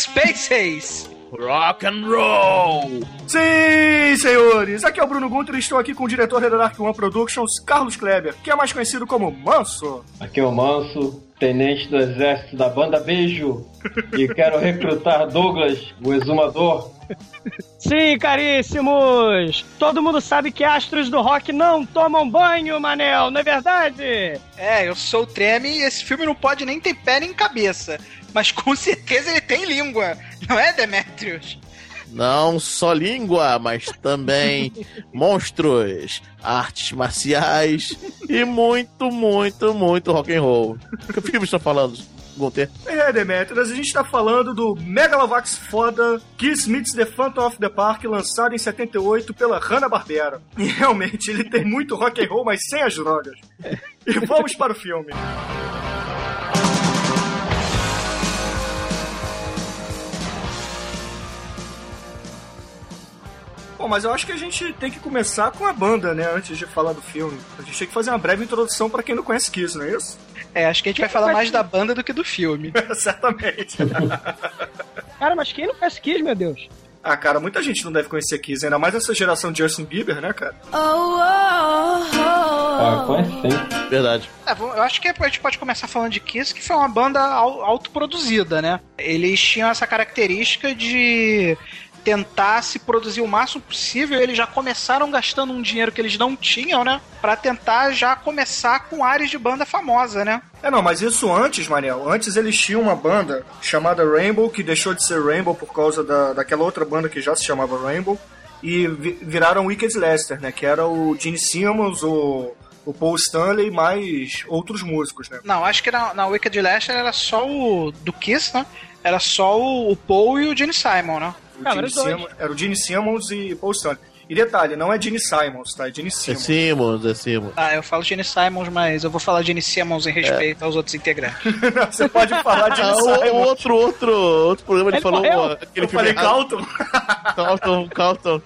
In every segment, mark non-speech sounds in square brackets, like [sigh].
Space Ace! Rock and Roll! Sim, senhores! Aqui é o Bruno Gunter e estou aqui com o diretor da Dark One Productions, Carlos Kleber, que é mais conhecido como Manso. Aqui é o Manso, tenente do exército da banda Beijo, e quero recrutar Douglas, o exumador. Sim, caríssimos! Todo mundo sabe que astros do rock não tomam banho, Manel, não é verdade? É, eu sou o Treme e esse filme não pode nem ter pé nem cabeça. Mas com certeza ele tem língua, não é, Demetrius? Não só língua, mas também [laughs] monstros, artes marciais e muito, muito, muito rock and roll. Que filme está falando, Gunter? É, Demetrius, a gente tá falando do Megalovax foda Kiss Meets the Phantom of the Park, lançado em 78 pela Hanna-Barbera. E realmente, ele tem muito rock and roll, mas sem as drogas. E vamos para o filme. Bom, mas eu acho que a gente tem que começar com a banda, né? Antes de falar do filme. A gente tem que fazer uma breve introdução para quem não conhece Kiss, não é isso? É, acho que a gente vai falar mais da banda do que do filme. [laughs] Certamente. [laughs] Cara, mas quem não conhece Kiss, meu Deus? ah, cara, muita gente não deve conhecer Kiss, ainda mais essa geração de Justin Bieber, né, cara? Ah, conhece sim. Verdade. É, eu acho que a gente pode começar falando de Kiss, que foi uma banda au- autoproduzida, né? Eles tinham essa característica de tentar se produzir o máximo possível. Eles já começaram gastando um dinheiro que eles não tinham, né? Pra tentar já começar com áreas de banda famosa, né? É, não, mas isso antes, Manel. Antes eles tinham uma banda chamada Rainbow, que deixou de ser Rainbow por causa da, daquela outra banda que já se chamava Rainbow. E vi- viraram Wicked Lester, né? Que era o Gene Simmons, o, o Paul Stanley, mais outros músicos, né? Não, acho que na, na Wicked Lester era só o do Kiss, né? Era só o, o Paul e o Gene Simon, né? Gene. Simmons- era o Gene Simmons e Paul Stanley. E detalhe, não é Gene Simons, tá? É Gene É Simmons. Simons, é Simons. Ah, eu falo Gene Simons, mas eu vou falar Gene Simmons em respeito aos outros integrantes. [laughs] Você pode falar Gene Ah, o, outro, outro, outro programa ele, Ele falou morreu? aquele Eu filme falei. Calton. Calton, Calton.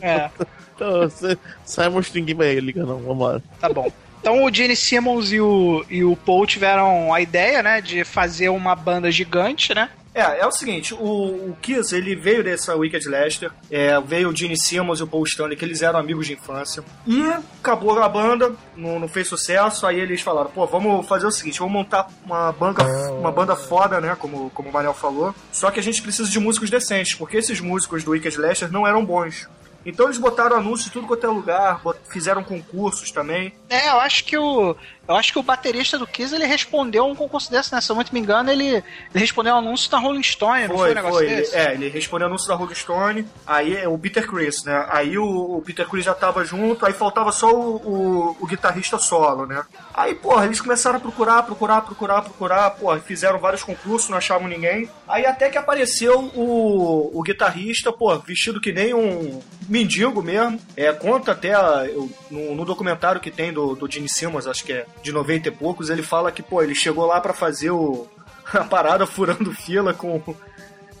É. [laughs] Então, você- Simons ninguém vai ligar não, vambora. Tá bom. Então o Gene Simmons e o, e o Paul tiveram a ideia, né, de fazer uma banda gigante, né? É, é o seguinte, o, o Kiss, ele veio dessa Wicked Lester, é, veio o Gene Simmons e o Paul Stanley, que eles eram amigos de infância, e acabou a banda, não, não fez sucesso, aí eles falaram, pô, vamos fazer o seguinte, vamos montar uma banda, uma banda foda, né, como, como o Manel falou, só que a gente precisa de músicos decentes, porque esses músicos do Wicked Lester não eram bons. Então eles botaram anúncios em tudo quanto é lugar, fizeram concursos também. É, eu acho que o. Eu acho que o baterista do Kiss ele respondeu um concurso desse, né? Se eu não me engano, ele, ele respondeu um anúncio da Rolling Stone, não foi um negócio Ele, desse? é, ele respondeu anúncio da Rolling Stone, aí é o Peter Chris, né? Aí o, o Peter Chris já tava junto, aí faltava só o, o, o guitarrista solo, né? Aí, porra, eles começaram a procurar, procurar, procurar, procurar, porra, fizeram vários concursos, não achavam ninguém. Aí até que apareceu o, o guitarrista, pô, vestido que nem um mendigo mesmo. É, conta até a- no, no documentário que tem do, do Gene Simmons, acho que é de 90 e poucos, ele fala que, pô, ele chegou lá pra fazer o, [laughs] a parada furando fila com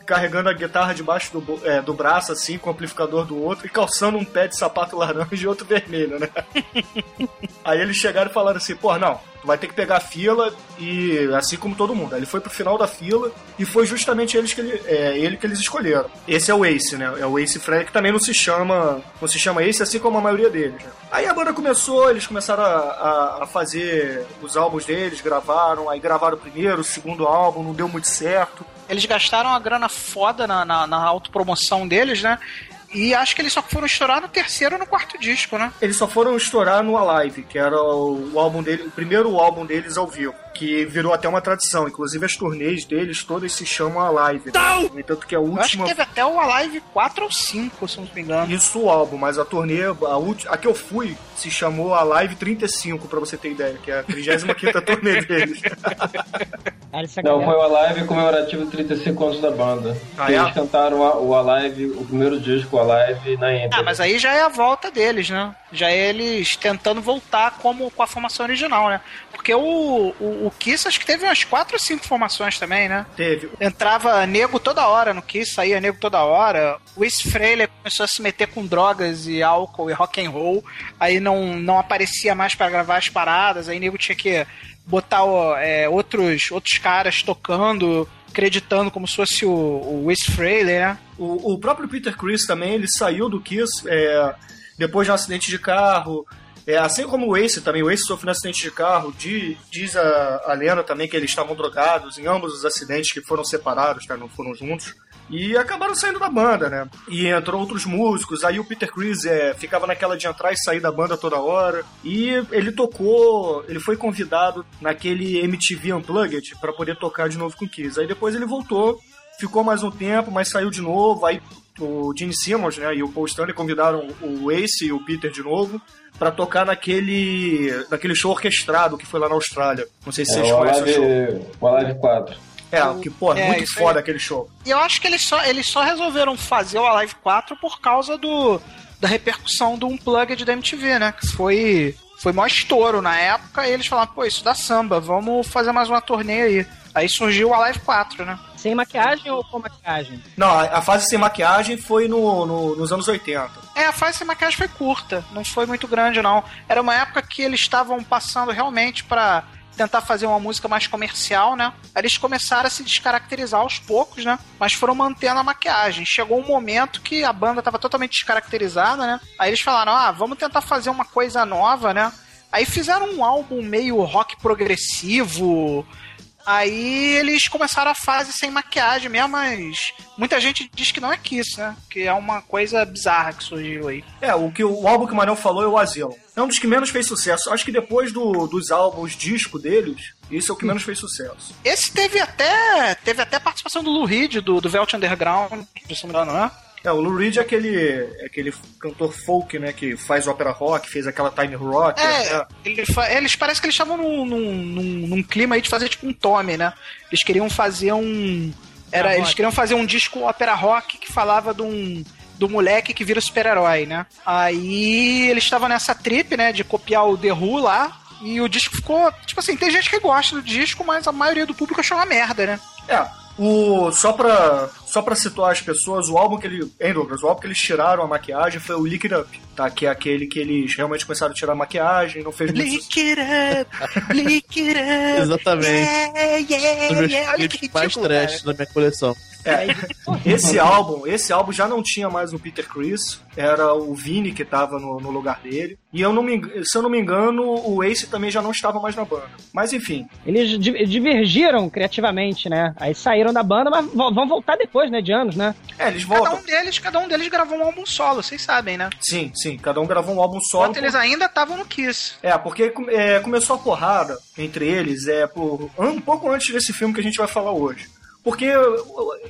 carregando a guitarra debaixo do, é, do braço, assim, com o amplificador do outro, e calçando um pé de sapato [laughs] laranja e outro vermelho, né? [laughs] Aí eles chegaram e falaram assim, pô, não, tu vai ter que pegar a fila e assim como todo mundo. Aí ele foi pro final da fila e foi justamente eles que ele, é, ele que eles escolheram. Esse é o Ace, né? É o Ace Frehley, que também não se chama, não se chama Ace, assim como a maioria deles. Né? Aí a banda começou, eles começaram a, a- a fazer os álbuns deles, gravaram, aí gravaram o primeiro, o segundo álbum, não deu muito certo. Eles gastaram uma grana foda na, na, na autopromoção deles, né? E acho que eles só foram estourar no terceiro ou no quarto disco, né? Eles só foram estourar no Alive, que era o, álbum dele, o primeiro álbum deles ao vivo, que virou até uma tradição. Inclusive as turnês deles todas se chamam Alive. No entanto que a Eu acho que última teve até o Alive 4 ou 5, se não me engano. isso o álbum, mas a turnê, a, última, a que eu fui, se chamou Alive 35, pra você ter ideia, que é a 35 [laughs] turnê deles. Essa Não, foi o Alive comemorativo de 35 anos da banda. Ah, Que é? Eles cantaram a- o Alive, o primeiro disco, o Alive, na Enter. Ah, mas aí já é a volta deles, né? Já é eles tentando voltar como com a formação original, né? Porque o, o, o Kiss acho que teve umas 4 ou 5 formações também, né? Teve. Entrava nego toda hora no Kiss, saía nego toda hora. O Ace Frehley começou a se meter com drogas e álcool e rock and roll. Aí não, não aparecia mais para gravar as paradas. Aí nego tinha que botar é, outros, outros caras tocando, acreditando como se fosse o, o Frehley, né? O, o próprio Peter Chris também, ele saiu do Kiss é, depois de um acidente de carro. É, assim como o Ace também, o Ace sofreu um acidente de carro, diz, diz a, a lenda também que eles estavam drogados em ambos os acidentes que foram separados, tá, não foram juntos. E acabaram saindo da banda, né? E entrou outros músicos, aí o Peter Chris é, ficava naquela de entrar e sair da banda toda hora. E ele tocou, ele foi convidado naquele MTV Unplugged para poder tocar de novo com o Kiss. Aí depois ele voltou, ficou mais um tempo, mas saiu de novo, aí o Gene Simmons né, e o Paul Stanley convidaram o Ace e o Peter de novo para tocar naquele, naquele show orquestrado que foi lá na Austrália. Não sei se É, vocês o conhecem o show. Alive, o Alive 4. É, que, pô, É, muito isso foda aí. aquele show. E eu acho que eles só, eles só resolveram fazer o Alive 4 por causa do, da repercussão do Unplugged da MTV, né? Que foi, foi maior estouro na época e eles falaram, pô, isso dá samba, vamos fazer mais uma turnê aí. Aí surgiu o Alive 4, né? Sem maquiagem ou com maquiagem? Não, a, fase sem maquiagem foi no, no- nos anos 80. É, a fase sem maquiagem foi curta, não foi muito grande, não. Era uma época que eles estavam passando realmente pra tentar fazer uma música mais comercial, né? Aí eles começaram a se descaracterizar aos poucos, né? Mas foram mantendo a maquiagem. Chegou um momento que a banda tava totalmente descaracterizada, né? Aí eles falaram: ah, vamos tentar fazer uma coisa nova, né? Aí fizeram um álbum meio rock progressivo. Aí eles começaram a fase sem maquiagem mesmo, mas muita gente diz que não é Kiss, né? Que é uma coisa bizarra que surgiu aí. É, o, que, o álbum que o Manel falou é o Asilo. É um dos que menos fez sucesso. Acho que depois do- dos álbuns disco deles, isso é o que menos fez sucesso. Esse teve até teve até participação do Lou Reed, do, do Velt Underground, se não me engano, não é? O Lou Reed é aquele, é aquele cantor folk, né, que faz ópera rock, fez aquela time rock. É, né? ele fa- eles parece que eles estavam num, num, num- num clima aí de fazer tipo um Tommy, né? Eles queriam fazer um. Era, Ah, eles queriam fazer um disco ópera rock que falava de um. Do moleque que vira super-herói, né? Aí eles estavam nessa trip, né? De copiar o The Who lá. E o disco ficou. Tipo assim, tem gente que gosta do disco, mas a maioria do público achou uma merda, né? É, o, só, pra, só pra situar as pessoas, o álbum que ele. Hein, Douglas? O álbum que eles tiraram a maquiagem foi o Lick It Up, tá? Que é aquele que eles realmente começaram a tirar a maquiagem, não fez muito. Lick it up, lick it up. Exatamente. Yeah, yeah, yeah. Olha que mais ridículo, trash da minha coleção. É, esse álbum, esse álbum já não tinha mais o Peter Chris, era o Vini que tava no, no lugar dele. E eu não me, se eu não me engano, o Ace também já não estava mais na banda. Mas enfim, Eles di- divergiram criativamente, né? Aí saíram da banda, mas vão voltar depois, né? De anos, né? é, eles Cada voltam. um deles, cada um deles gravou um álbum solo, vocês sabem, né? Sim, sim, cada um gravou um álbum solo. Enquanto eles ainda estavam no Kiss. É, porque é, começou a porrada entre eles é por um pouco antes desse filme que a gente vai falar hoje. Porque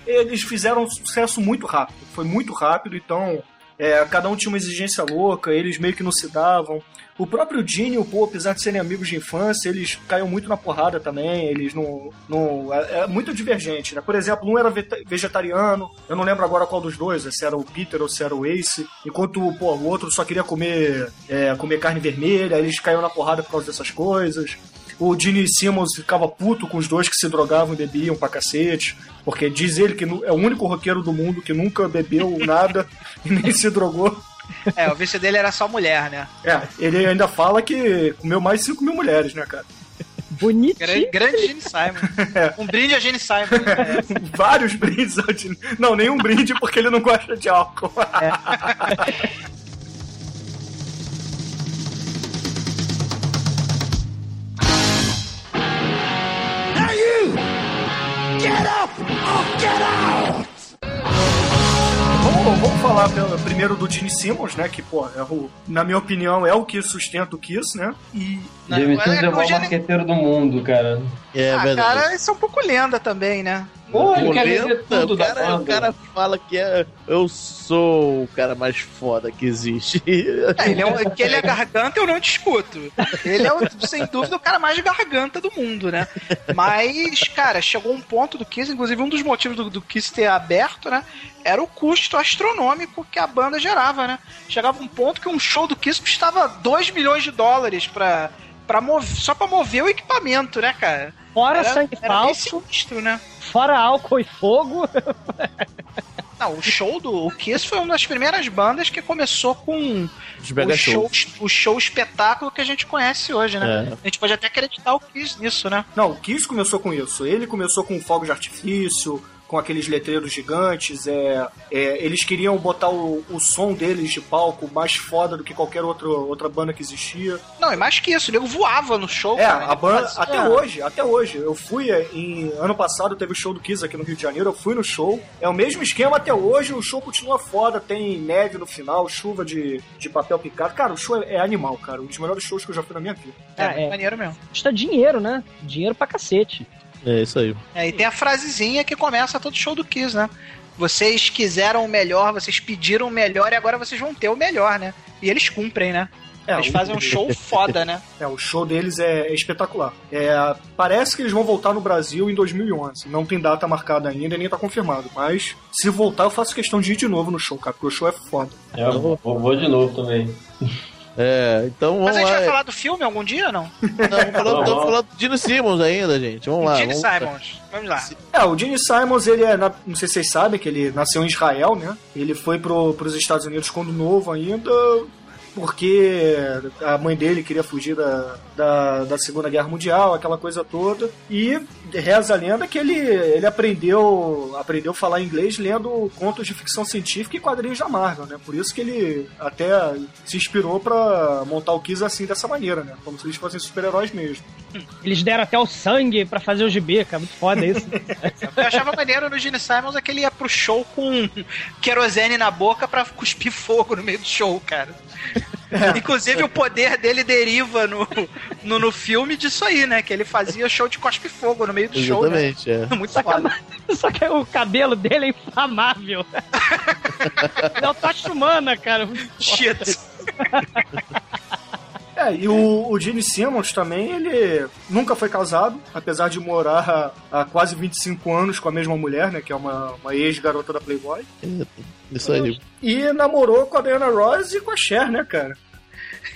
eles fizeram um sucesso muito rápido, foi muito rápido, então é, cada um tinha uma exigência louca, eles meio que não se davam. O próprio Gene e o Paul, apesar de serem amigos de infância, eles caíam muito na porrada também, eles não. não é, é muito divergente, né? Por exemplo, um era vegetariano, eu não lembro agora qual dos dois, se era o Peter ou se era o Ace, enquanto pô, o outro só queria comer, é, comer carne vermelha, eles caíam na porrada por causa dessas coisas. O Gene Simmons ficava puto com os dois que se drogavam e bebiam pra cacete, porque diz ele que é o único roqueiro do mundo que nunca bebeu nada [laughs] e nem se drogou. É, o vício dele era só mulher, né? É, ele ainda fala que comeu mais de 5 mil mulheres, né, cara? Bonitinho. Grande, grande Gene Simon. [laughs] Um brinde a Gene Simon. né? [laughs] Vários brindes ao Gene. Não, nenhum brinde porque ele não gosta de álcool. Vamos, [laughs] vamos falar primeiro do Gene Simmons, né? Que, pô, é o- na minha opinião, é o que sustenta o Kiss, né? E é Simmons é o maior marqueteiro do mundo, cara. É ah, verdade. cara, isso é um pouco lenda também, né? Pô, ele quer Polenta, tudo o, da cara, o banda. cara fala que é, eu sou o cara mais foda que existe. É, ele é um- que ele é garganta, eu não discuto. Ele é, o- sem dúvida, o cara mais garganta do mundo, né? Mas, cara, chegou um ponto do Kiss, inclusive um dos motivos do, do Kiss ter aberto, né? Era o custo astronômico que a banda gerava, né? Chegava um ponto que um show do Kiss custava 2 milhões de dólares pra, pra mover, só pra mover o equipamento, né, cara? Fora Era- sangue era bem falso, sinistro, né? fora álcool e fogo. Não, o show do o Kiss foi uma das primeiras bandas que começou com o show, o show espetáculo que a gente conhece hoje, né? É. A gente pode até acreditar o Kiss nisso, né? Não, o Kiss começou com isso. Ele começou com fogos de artifício, com aqueles letreiros gigantes. É, é, eles queriam botar o, o som deles de palco mais foda do que qualquer outro, outra banda que existia. Não, e mais que isso, o nego voava no show. É, cara, a banda, fazia- até hoje, até hoje. Eu fui é, em. Ano passado teve o show do Kiss aqui no Rio de Janeiro, eu fui no show. É o mesmo esquema até hoje, o show continua foda, tem neve no final, chuva de, de papel picado. Cara, o show é, é animal, cara. Um dos melhores shows que eu já fui na minha vida. É, É, é. maneiro mesmo. Custa dinheiro, né? Dinheiro pra cacete. É isso aí. É, e tem a frasezinha que começa todo show do Kiss, né? Vocês quiseram o melhor, vocês pediram o melhor e agora vocês vão ter o melhor, né? E eles cumprem, né? É, eles fazem um show foda, né? [laughs] É, o show deles é, é espetacular. É, parece que eles vão voltar no Brasil em 2011. Não tem data marcada ainda e nem tá confirmado. Mas se voltar, eu faço questão de ir de novo no show, cara, porque o show é foda. Eu vou, vou de novo também. [laughs] É, então vamos Mas a gente lá. vai falar do filme algum dia ou não? Não, vamos falar, Vamos. estamos falando do Dino Simmons ainda, gente. Vamos lá. Gene vamos- Simons. Vamos lá. É, o Gene Simons, ele é. na- não sei se vocês sabem que ele nasceu em Israel, né? Ele foi pro, pros Estados Unidos quando novo ainda. Porque a mãe dele queria fugir da, da, da Segunda Guerra Mundial, aquela coisa toda. E reza a lenda que ele, ele aprendeu aprendeu a falar inglês lendo contos de ficção científica e quadrinhos da Marvel, né? Por isso que ele até se inspirou pra montar o Kiss assim, dessa maneira, né? Como se eles fossem super-heróis mesmo. Eles deram até o sangue pra fazer o gibi, cara. Muito foda isso. [laughs] Eu achava maneiro no Gene Simons é que ele ia pro show com querosene na boca pra cuspir fogo no meio do show, cara. Inclusive o poder dele deriva no, no, no filme disso aí, né? Que ele fazia show de cospe-fogo no meio do show. Né? Exatamente, é. [laughs] Muito Só que, foda. só que o cabelo dele é inflamável. [laughs] É o Tocha Humana, cara. Shit. É, e o, o Gene Simmons também, ele nunca foi casado, apesar de morar há, há quase 25 anos com a mesma mulher, né? Que é uma, uma ex-garota da Playboy. Isso aí. E namorou com a Diana Ross e com a Cher, né, cara?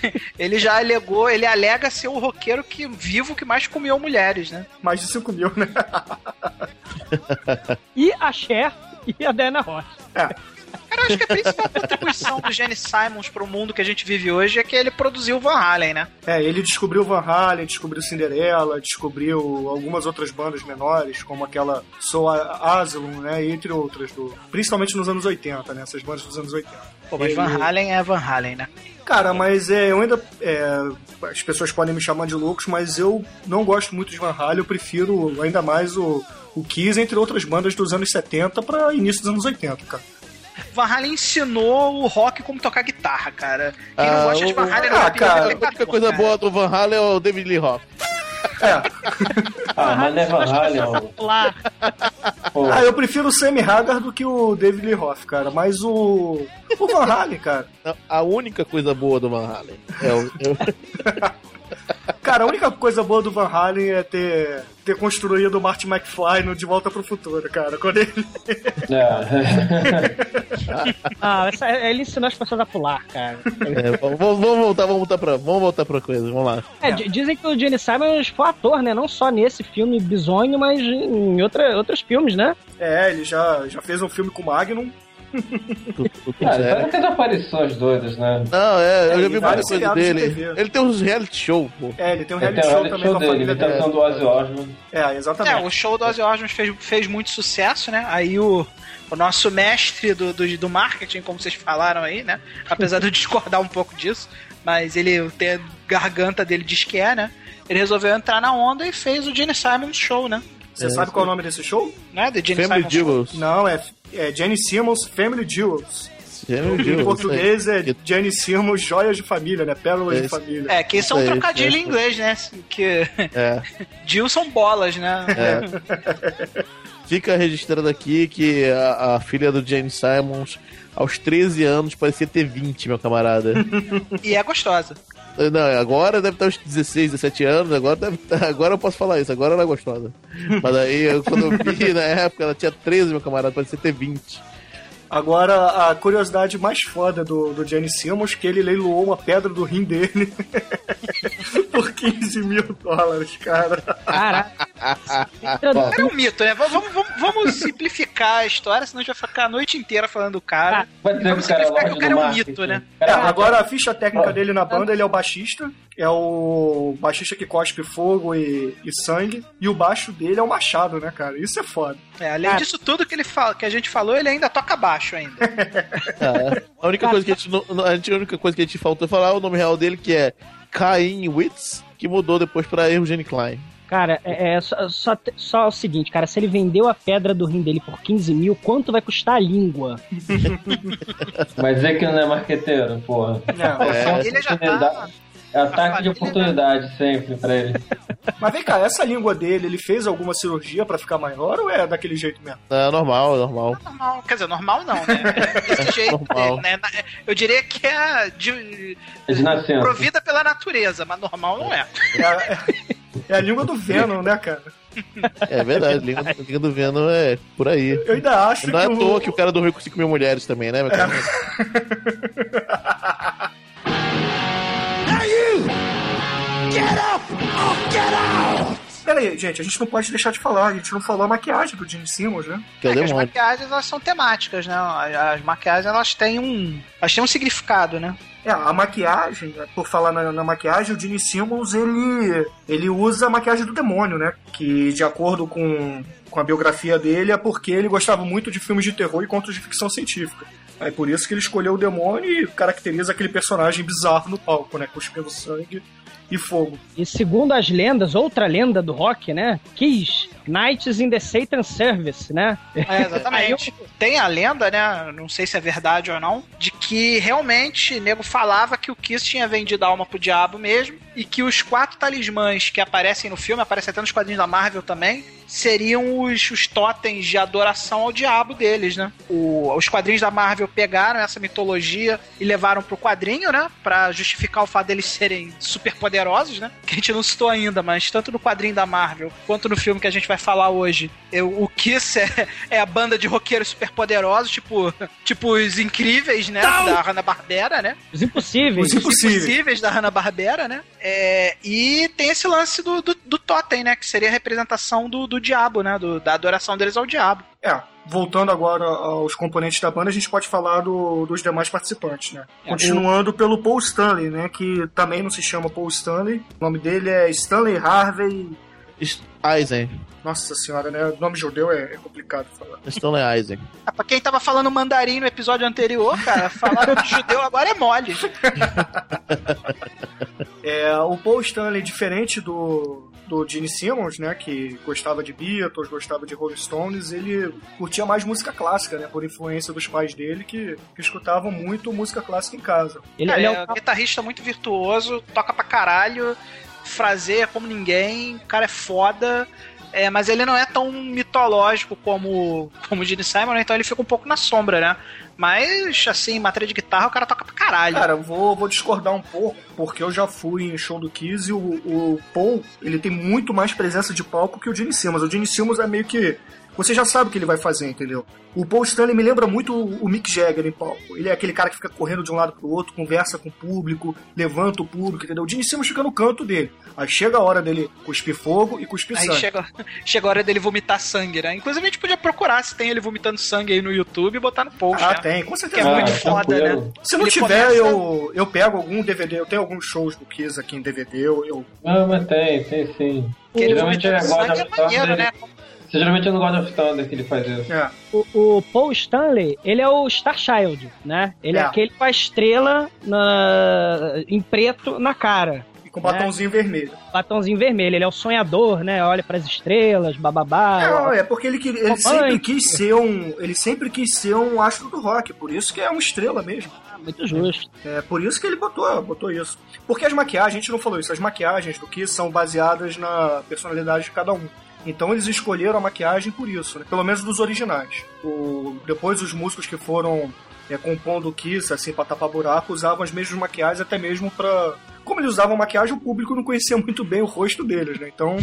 [laughs] Ele já alegou, ele alega ser o roqueiro que, vivo que mais comeu mulheres, né? Mais de 5 mil, né? [laughs] E a Cher e a Diana Ross. Cara, eu acho que a principal contribuição do Gene Simons pro mundo que a gente vive hoje é que ele produziu Van Halen, né? É, ele descobriu Van Halen, descobriu Cinderela, descobriu algumas outras bandas menores, como aquela Soul Asylum, né? Entre outras, do, principalmente nos anos 80, né? Essas bandas dos anos 80. Pô, mas Van Halen é Van Halen, né? Cara, mas é, eu ainda. é, as pessoas podem me chamar de loucos, mas eu não gosto muito de Van Halen, eu prefiro ainda mais o, o Kiss, entre outras bandas dos anos 70 para início dos anos 80, cara. Van Halen ensinou o rock como tocar guitarra, cara. Quem não Ah, gosta de o- Van Halen ah, não é cara, A única coisa boa do Van Halen é o David Lee Roth. É. Ah, mas é Van Halen, Ah, eu prefiro o Sammy Hagar do que o David Lee Roth, cara. Mas o. O Van Halen, cara. A única coisa boa do Van Halen é o. [laughs] Cara, a única coisa boa do Van Halen é ter, ter construído o Marty McFly no De Volta pro Futuro, cara. Quando ele. é. [laughs] Ah, essa- ele ensinou as pessoas a pular, cara. é, vamos, vamos voltar, vamos voltar pra, vamos voltar pra coisa, vamos lá. É, di- dizem que o Gene Simons foi ator, né? Não só nesse filme bizonho, mas em outra, outros filmes, né? É, ele já, já fez um filme com o Magnum. Tu- tu- tu- Cara, é. para que aparições doidas, né? Não, é, eu já ele vi vai muita em coisa seriados de dele. Ele tem uns reality show, pô. É, ele tem um Ele reality tem o show reality também show com a dele, família dele. do Ozzy Osbourne. É, exatamente. É, o show do Ozzy Osbourne fez, fez muito sucesso, né? Aí o, o nosso mestre do, do, do marketing, como vocês falaram aí, né? Apesar de eu discordar um pouco disso, mas ele tem a garganta dele diz que é, né? Ele resolveu entrar na onda e fez o Gene Simons Show, né? Você sabe qual é o nome desse show? Né? The Gene Family Simons Show. Não, é, é Jenny Simmons Family Jewels. Em Jewels, português é isso Jenny Simmons Joias de Família, né? Pérolas de Esse. Família. É, que isso é um trocadilho isso em inglês, né? Que. É. [laughs] Jill são bolas, né? É. Fica registrado aqui que a, a filha do James Simons, aos 13 anos, parecia ter 20, meu camarada. E é gostosa. Não, agora deve estar uns 16, 17 anos, agora, deve tá- agora eu posso falar isso, agora ela é gostosa. Mas aí, eu- quando eu vi [laughs] na época, ela tinha 13, meu camarada, parecia ter 20. Agora, a curiosidade mais foda do, do Jenny Simmons que ele leiloou uma pedra do rim dele [laughs] por 15 mil dólares, cara. Caraca. Era um mito, né? Vamos, vamos, vamos simplificar a história, senão a gente vai ficar a noite inteira falando do cara. Vai Vamos simplificar que o cara é um mito, né? Cara, agora a ficha técnica dele na banda, ele é o baixista, é o baixista que cospe fogo e, e sangue, e o baixo dele é o machado, né, cara? Isso é foda. É, além disso tudo que, ele fala, que a gente falou, ele ainda toca baixo ainda. Ah, [laughs] a única coisa que a gente não, a gente- a única coisa que a gente faltou falar é o nome real dele, que é Cain Witz, que mudou depois pra Eugene Klein. Cara, é, é só, só, só o seguinte, cara, se ele vendeu a pedra do rim dele por 15 mil, quanto vai custar a língua? [laughs] Mas é que não é marqueteiro, porra. Não, É. ele já tá. É ataque de oportunidade sempre pra ele. [laughs] Mas vem cá, essa língua dele, ele fez alguma cirurgia pra ficar maior ou é daquele jeito mesmo? É normal, é normal. Normal, quer dizer, normal não, né? É Desse [laughs] jeito Normal. dele, né? Eu diria que é de, É de nascença. provida pela natureza, mas normal não é. É a, é- é a língua do Venom, né, cara? É verdade, língua, língua do Venom é por aí. Eu ainda acho Não é que à o... toa que o cara dormiu com 5 mil mulheres também, né, meu [laughs] cara? Pera aí, gente, a gente não pode deixar de falar, a gente não falou a maquiagem do Gene Simmons, né? Que é que as maquiagens elas são temáticas, né? As maquiagens elas têm um. Elas têm um significado, né? É, a maquiagem, né, por falar na, na maquiagem, o Gene Simmons, ele, ele usa a maquiagem do demônio, né? Que, de acordo com, com a biografia dele, é porque ele gostava muito de filmes de terror e contos de ficção científica. É por isso que ele escolheu o demônio e caracteriza aquele personagem bizarro no palco, né? Cuspindo sangue e fogo. E segundo as lendas, outra lenda do rock, né? Kiss, Knights in the Satan Service, né? É, exatamente. [laughs] Tem a lenda, né? Não sei se é verdade ou não, de que realmente nego falava que o Kiss tinha vendido a alma pro diabo mesmo e que os quatro talismãs que aparecem no filme, aparecem até nos quadrinhos da Marvel também, seriam os, os totens de adoração ao diabo deles, né? O- os quadrinhos da Marvel pegaram essa mitologia e levaram pro quadrinho, né? Pra justificar o fato deles serem super poderosos, né? Que a gente não citou ainda, mas tanto no quadrinho da Marvel quanto no filme que a gente vai falar hoje, eu- o Kiss é, é a banda de roqueiros super poderosos, tipo, tipo os incríveis, né? Da Hanna-Barbera, né? Os impossíveis. Os impossíveis. Impossíveis da Hanna-Barbera, né? É, e tem esse lance do, do, do totem, né? Que seria a representação do, do diabo, né? Do- da adoração deles ao diabo. É, voltando agora aos componentes da banda, a gente pode falar do- dos demais participantes, né? É, Continuando pelo Paul Stanley, né? Que também não se chama Paul Stanley. O nome dele é Stanley Harvey. Eisen. Nossa senhora, né? O nome judeu é, é complicado de falar. Stanley Eisen. Ah, pra quem tava falando mandarim no episódio anterior, cara, falar de judeu agora é mole. [laughs] É, o Paul Stanley, diferente do, do Gene Simmons, né? Que gostava de Beatles, gostava de Rolling Stones, ele curtia mais música clássica, né? Por influência dos pais dele que, que escutavam muito música clássica em casa. Ele, Cara, ele é é um guitarrista muito virtuoso, toca pra caralho, fraseia como ninguém, o cara é foda. É, mas ele não é tão mitológico como, como o Gene Simon, né? então ele fica um pouco na sombra, né? Mas, assim, em matéria de guitarra, o cara toca pra caralho. Cara, eu vou, vou discordar um pouco, porque eu já fui em show do Kiss e o, o Paul, ele tem muito mais presença de palco que o Gene Simmons. O Gene Simmons é meio que... Você já sabe o que ele vai fazer, entendeu? O Paul Stanley me lembra muito o Mick Jagger em palco. Ele é aquele cara que fica correndo de um lado pro outro, conversa com o público, levanta o público, entendeu? O Gene Simmons fica no canto dele. Aí chega a hora dele cuspir fogo e cuspir Aí sangue. chega, [laughs] chega a hora dele vomitar sangue, né? Inclusive a gente podia procurar se tem ele vomitando sangue aí no YouTube e botar no post, Ah, né? tem, com Que certeza. é muito Ah, foda, tranquilo. né? Se não Ele tiver, começa- eu, eu pego algum DVD. Eu tenho alguns shows do Kiss aqui em DVD. Eu, eu Não, mas tem, tem sim. Que ele Geralmente é sangue é maneiro, né? Geralmente é no God of Thunder que ele faz isso. é, O, o Paul Stanley, ele é o Star Child, né? Ele é, É. aquele com a estrela na- em preto na cara. e com batomzinho vermelho. Batãozinho vermelho. Ele é o sonhador, né? Olha pras estrelas, bababá. Não, é porque ele, queria- ele sempre quis ser um. Ele sempre quis ser um astro do rock, por isso que é uma estrela mesmo. Muito justo. É por isso que ele botou, botou isso. Porque as maquiagens, a gente não falou isso, as maquiagens do Kiss são baseadas na personalidade de cada um. Então eles escolheram a maquiagem por isso, né? Pelo menos dos originais. O, depois os músicos que foram é, compondo o Kiss, assim, pra tapar buraco, usavam as mesmas maquiagens até mesmo pra... Como eles usavam maquiagem, o público não conhecia muito bem o rosto deles, né? Então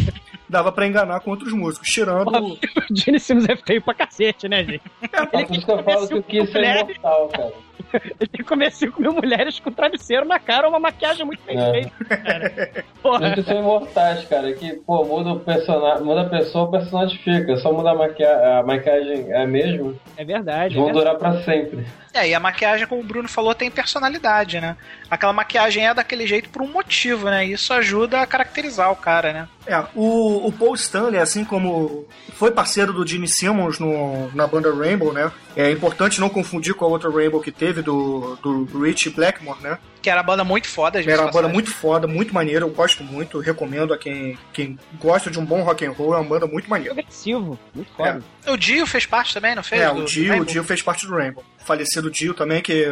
dava pra enganar com outros músicos. Tirando... O Gene Simmons é feio pra cacete, né, gente? É por isso que eu falo que o Kiss é imortal, cara. [laughs] Ele tem que comer 5 mil mulheres com travesseiro na cara, uma maquiagem muito bem É. feita, cara. Porra. Eles são imortais, cara. Que, pô, muda o personagem, muda a pessoa, o personagem fica. Só muda a, maquia a maquiagem é a mesma, É verdade. vão é durar pra sempre. É, e a maquiagem, como o Bruno falou, tem personalidade, né? Aquela maquiagem é daquele jeito por um motivo, né? Isso ajuda a caracterizar o cara, né? É, o, o Paul Stanley, assim como foi parceiro do Gene Simmons no, na banda Rainbow, né? É importante não confundir com a outra Rainbow que teve, do, do Rich Blackmore, né? Que era uma banda muito foda, gente. Era uma banda muito foda, muito maneira, eu gosto muito, recomendo a quem, quem gosta de um bom rock and roll, é uma banda muito maneira. agressivo. Muito foda. O Dio fez parte também, não fez? É, o Dio, o? Dio fez parte do Rainbow. Falecido Dio também, que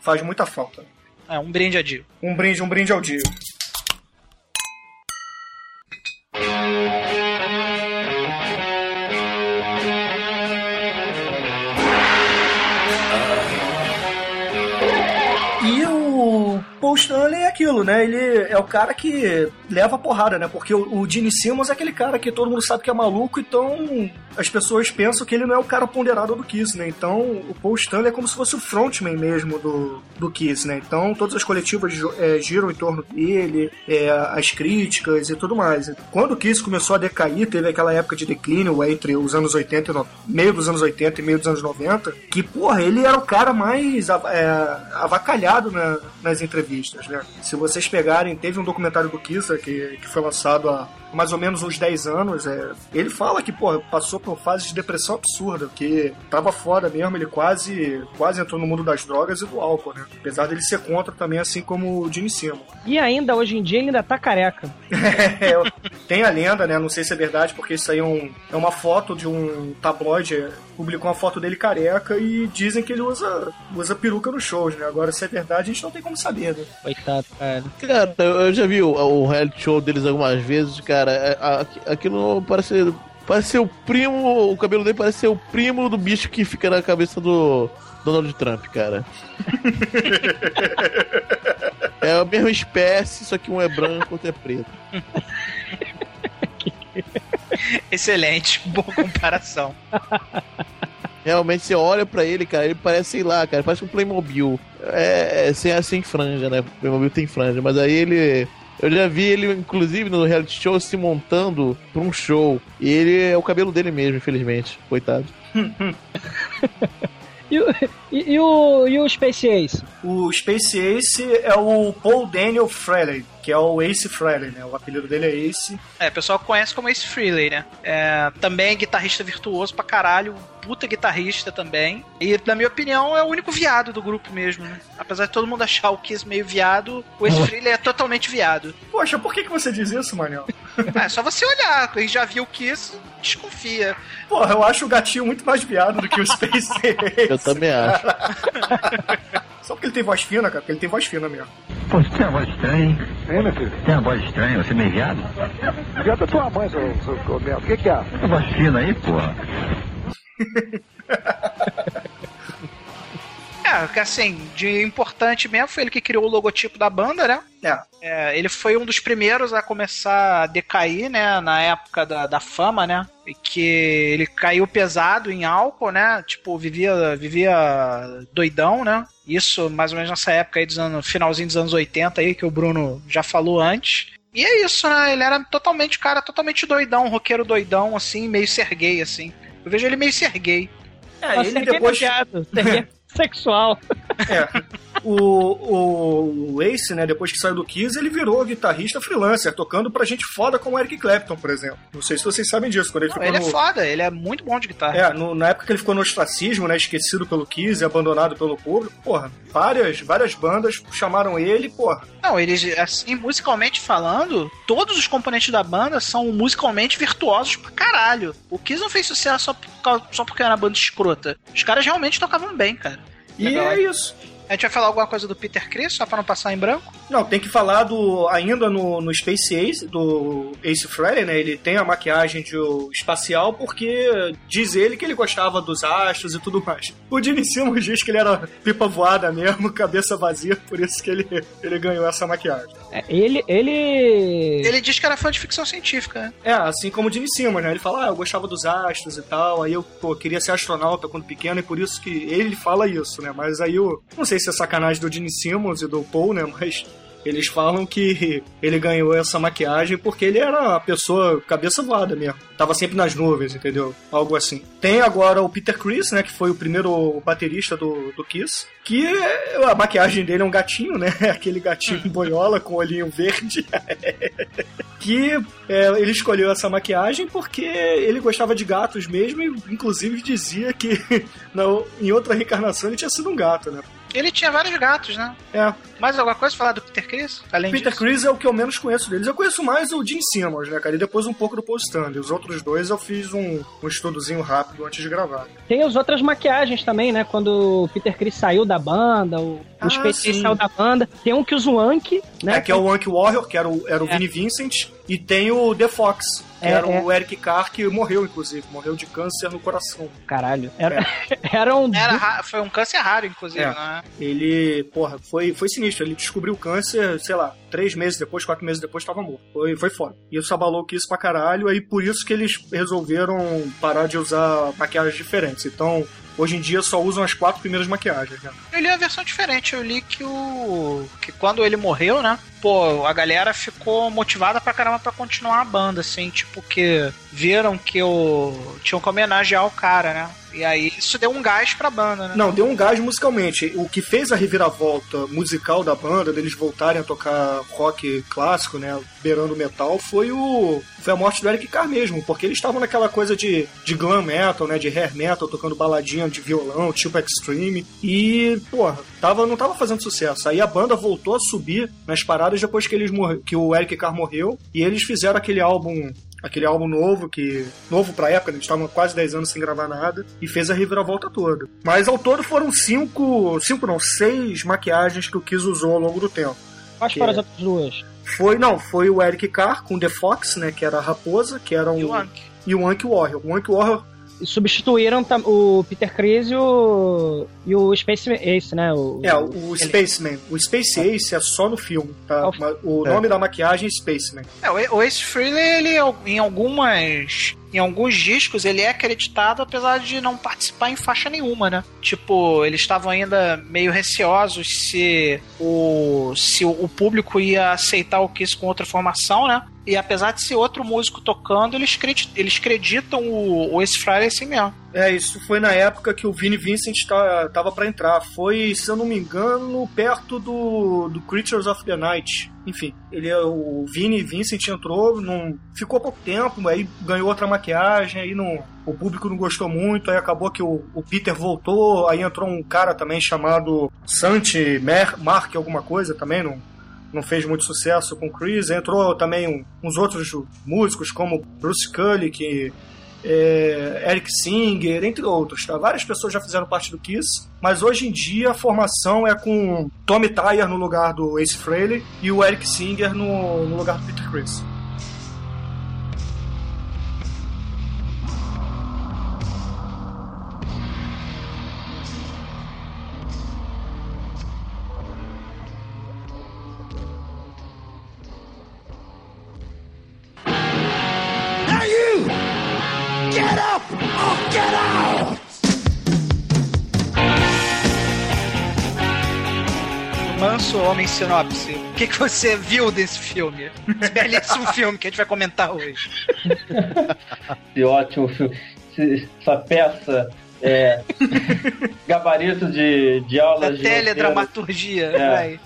faz muita falta. É, um brinde a Dio. Um brinde, um brinde ao Dio. Paul Stanley é aquilo, né? Ele é o cara que leva a porrada, né? Porque o, o Gene Simmons é aquele cara que todo mundo sabe que é maluco, então as pessoas pensam que ele não é o cara ponderado do Kiss, né? Então o Paul Stanley é como se fosse o frontman mesmo do, do Kiss, né? Então todas as coletivas é, giram em torno dele, é, as críticas e tudo mais. Quando o Kiss começou a decair, teve aquela época de declínio entre os anos 80 e meio dos anos 80 e meio dos anos 90, que, porra, ele era o cara mais é, avacalhado na- nas entrevistas, né? Se vocês pegarem, teve um documentário do Kiss que, que foi lançado há mais ou menos uns 10 anos, é, ele fala que, porra, passou por fases de depressão absurda, que tava foda mesmo, ele quase, quase entrou no mundo das drogas e do álcool, né? Apesar dele ser contra também, assim como o Gene Simmons. E ainda, hoje em dia, ele ainda tá careca. [laughs] É, tem a lenda, né? Não sei se é verdade, porque isso aí é, um- é uma foto de um tabloide. é, Publicou uma foto dele careca e dizem que ele usa, usa peruca nos shows, né? Agora, se é verdade, a gente não tem como saber, né? Coitado, cara. Cara, eu eu já vi o, o reality show deles algumas vezes, cara. É, a- Aquilo parece. Parece ser o primo. O cabelo dele parece ser o primo do bicho que fica na cabeça do Donald Trump, cara. [laughs] é a mesma espécie, só que um é branco e outro é preto. [laughs] Excelente, boa comparação. Realmente você olha pra ele, cara, ele parece, sei lá, cara, parece um Playmobil. É, é sem, sem franja, né? Playmobil tem franja, mas aí ele. Eu já vi ele, inclusive, no reality show se montando pra um show. E ele é o cabelo dele mesmo, infelizmente. Coitado. [laughs] E, o- e, e o, e o Space Ace? O Space Ace é o Paul Daniel Frehley, que é o Ace Frehley, né? O apelido dele é Ace. É, o pessoal conhece como Ace Frehley, né? É, também é guitarrista virtuoso pra caralho, puta guitarrista também. E, na minha opinião, é o único viado do grupo mesmo, né? Apesar de todo mundo achar o Kiss meio viado, o Ace Frehley é totalmente viado. Poxa, por que, que você diz isso, Manel? Ah, é só você olhar, quem já viu o Kiss, desconfia. Porra, eu acho o gatinho muito mais viado do que o [laughs] Space Ace. Eu também acho. [laughs] Só porque ele tem voz fina, cara, porque ele tem voz fina mesmo. Pô, você tem uma voz estranha, hein? Hein, meu filho? Tem uma voz estranha, você é meio viado? Viado da tua mãe, seu, seu. O que, que é? Tem uma voz fina aí, porra. [laughs] É, assim, de importante mesmo foi ele que criou o logotipo da banda, né? É. É, ele foi um dos primeiros a começar a decair, né? Na época da, da fama, né? E que ele caiu pesado em álcool, né? Tipo, vivia, vivia doidão, né? Isso mais ou menos nessa época aí dos anos, finalzinho dos anos 80 aí, que o Bruno já falou antes. E é isso, né? Ele era totalmente, cara, totalmente doidão, um roqueiro doidão, assim, meio ser gay, assim. Eu vejo ele meio ser gay. É, Nossa, ele Serguei depois. Serguei [laughs] sexual. É. O, o, Ace, né, depois que saiu do Kiss, ele virou guitarrista freelancer, tocando pra gente foda como Eric Clapton, por exemplo. Não sei se vocês sabem disso, quando ele Não, ele é no... foda, ele é muito bom de guitarra. É, no- na época que ele ficou no ostracismo, né, esquecido pelo Kiss e abandonado pelo público, porra, várias, várias bandas chamaram ele, porra. Não, eles, assim, musicalmente falando, todos os componentes da banda são musicalmente virtuosos pra caralho. O Kiss não fez sucesso só, por causa- só porque era uma banda escrota. Os caras realmente tocavam bem, cara. E é isso. A gente vai falar alguma coisa do Peter Chris, só pra não passar em branco? Não, tem que falar do ainda no, no Space Ace, do Ace Frehley, né? Ele tem a maquiagem de o espacial porque diz ele que ele gostava dos astros e tudo mais. O Gene Simmons diz que ele era pipa voada mesmo, [laughs] cabeça vazia, por isso que ele, ele ganhou essa maquiagem. É, ele, ele. Ele diz que era fã de ficção científica, né? É, assim como o Gene Simmons, né? Ele fala, ah, eu gostava dos astros e tal, aí eu, pô, queria ser astronauta quando pequeno e por isso que ele fala isso, né? Mas aí eu, não sei sei se é sacanagem do Gene Simmons e do Paul, né? Mas eles falam que ele ganhou essa maquiagem porque ele era a pessoa cabeça voada mesmo. Tava sempre nas nuvens, entendeu? Algo assim. Tem agora o Peter Chris, né? Que foi o primeiro baterista do, do Kiss. Que a maquiagem dele é um gatinho, né? [laughs] Aquele gatinho boiola com olhinho verde. [laughs] que é, ele escolheu essa maquiagem porque ele gostava de gatos mesmo e inclusive dizia que [laughs] na, em outra reencarnação ele tinha sido um gato, né? Ele tinha vários gatos, né? É. Mais alguma coisa falar do Peter Chris? Além Peter disso? Chris é o que eu menos conheço deles. Eu conheço mais o Gene Simmons, né, cara? E depois um pouco do Paul Stanley. Os outros dois eu fiz um, um estudozinho rápido antes de gravar. Tem as outras maquiagens também, né? Quando o Peter Chris saiu da banda, o, Ah, o saiu da banda. Tem um que o Zwank, né? É, que é o Anki Warrior, que era o, era o É. Vinnie Vincent. E tem o The Fox, que É, era é. o Eric Carr, que morreu, inclusive. Morreu de câncer no coração. Caralho. Era, [laughs] eram Era ra- foi um câncer raro, inclusive, É. né? Ele, porra, foi, foi sinistro. Ele descobriu o câncer, sei lá, três meses depois, quatro meses depois, tava morto. Foi, foi foda. E isso abalou que isso pra caralho, aí por isso que eles resolveram parar de usar maquiagens diferentes. Então, hoje em dia só usam as quatro primeiras maquiagens, né? Eu li a versão diferente, eu li que o. que quando ele morreu, né? Pô, a galera ficou motivada pra caramba pra continuar a banda, assim, tipo, que viram que o. tinham que homenagear o cara, né? E aí isso deu um gás pra banda, né? Não, deu um gás musicalmente. O que fez a reviravolta musical da banda, deles voltarem a tocar rock clássico, né, beirando metal, foi o foi a morte do Eric Carr mesmo, porque eles estavam naquela coisa de, de glam metal, né, de hair metal, tocando baladinha de violão, tipo extreme, e, porra, tava, não tava fazendo sucesso. Aí a banda voltou a subir nas paradas depois que eles que o Eric Carr morreu, e eles fizeram aquele álbum aquele álbum novo, que novo pra época, eles estavam quase 10 anos sem gravar nada, e fez a reviravolta toda. Mas ao todo foram cinco, cinco não, seis maquiagens que o Kiss usou ao longo do tempo. Quais foram é- as outras duas? Foi, não, foi o Eric Carr com The Fox, né, que era a raposa, que era um... E o Anki. e o Anki Warrior. O Anki Warrior Substituíram o Peter Chris e o, e o Space Ace, né? O, é o Spaceman. O Space Ace é só no filme, tá? O é. nome da maquiagem é Spaceman. É, o o Ace Frehley, ele em algumas. Em alguns discos ele é acreditado, apesar de não participar em faixa nenhuma, né? Tipo, eles estavam ainda meio receosos se o, se o o público ia aceitar o Kiss com outra formação, né? E apesar de ser outro músico tocando, eles, credi- eles acreditam o, o Ace Frehley assim mesmo. É, isso foi na época que o Vini Vincent tá, tava pra entrar. Foi, se eu não me engano, perto do, do Creatures of the Night. Enfim, ele, o Vini Vincent entrou, não, ficou pouco tempo, aí ganhou outra maquiagem, aí não, o público não gostou muito, aí acabou que o, o Peter voltou, aí entrou um cara também chamado Santi Mer, Mark, alguma coisa também, não, não fez muito sucesso com Chris. Entrou também uns outros músicos, como Bruce Cully, que é, Eric Singer, entre outros. Tá? Várias pessoas já fizeram parte do Kiss, mas hoje em dia a formação é com Tommy Tyre no lugar do Ace Frehley e o Eric Singer no, no lugar do Peter Chris. Manso Homem Sinopse. O que, que você viu desse filme? Esse belíssimo [laughs] filme que a gente vai comentar hoje. [laughs] Esse ótimo filme. Essa peça é [laughs] gabarito de, de aulas de roteiro. teledramaturgia, É. vai.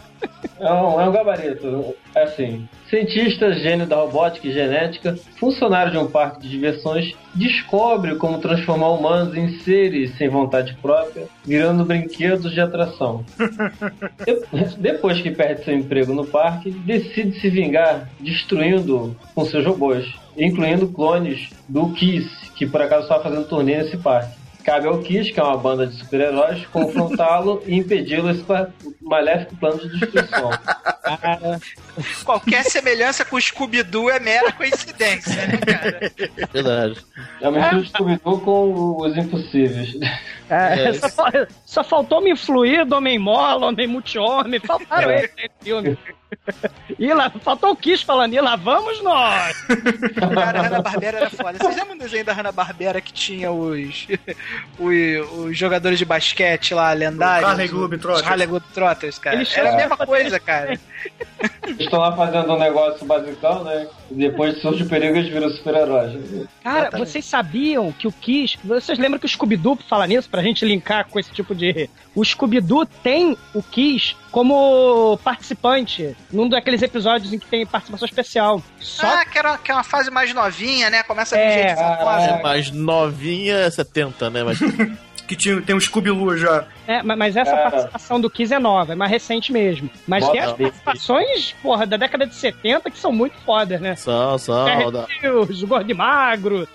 É um, é um gabarito. É assim. Cientista, gênio da robótica e genética, funcionário de um parque de diversões, descobre como transformar humanos em seres sem vontade própria, virando brinquedos de atração. [laughs] De- Depois que perde seu emprego no parque, decide se vingar destruindo com seus robôs, incluindo clones do Kiss, que por acaso estava fazendo turnê nesse parque. Cabe ao Kiss, que é uma banda de super-heróis, confrontá-lo e impedi-lo esse maléfico plano de destruição. Cara, Qualquer semelhança com o Scooby-Doo é mera coincidência, né, cara? Verdade. É uma mistura Scooby-Doo com os impossíveis. É, É, só, só faltou me influir do Homem Mola, Homem Multi-Homem, faltaram É. eles nesse filme. E lá, faltou o Kiss falando, e lá vamos nós! Cara, a Hanna-Barbera era foda. Vocês lembram do desenho da Hanna-Barbera que tinha os, [laughs] os, os jogadores de basquete lá, lendários? Harley Globetrotters. Os Harley Globetrotters, cara. Era a mesma coisa, cara. Estão lá fazendo um negócio basicão, né? E depois surge o perigo e eles viram super-heróis. Cara, Exatamente. vocês sabiam que o Kiss. Vocês lembram que o Scooby-Doo, pra falar nisso, pra gente linkar com esse tipo de. O Scooby-Doo tem o Kiss como participante num daqueles episódios em que tem participação especial. Só Ah, que era, que é uma fase mais novinha, né? Começa a vir É, gente famosa. É mais novinha, é 70, né? Mas [laughs] Que tinha, tem um Scooby-Loo já. É, ma- mas essa É. participação do Kiss é nova, é mais recente mesmo. Mas Bota tem as participações, porra, da década de 70 que são muito fodas, né? são, são. da- Os gordo e magro.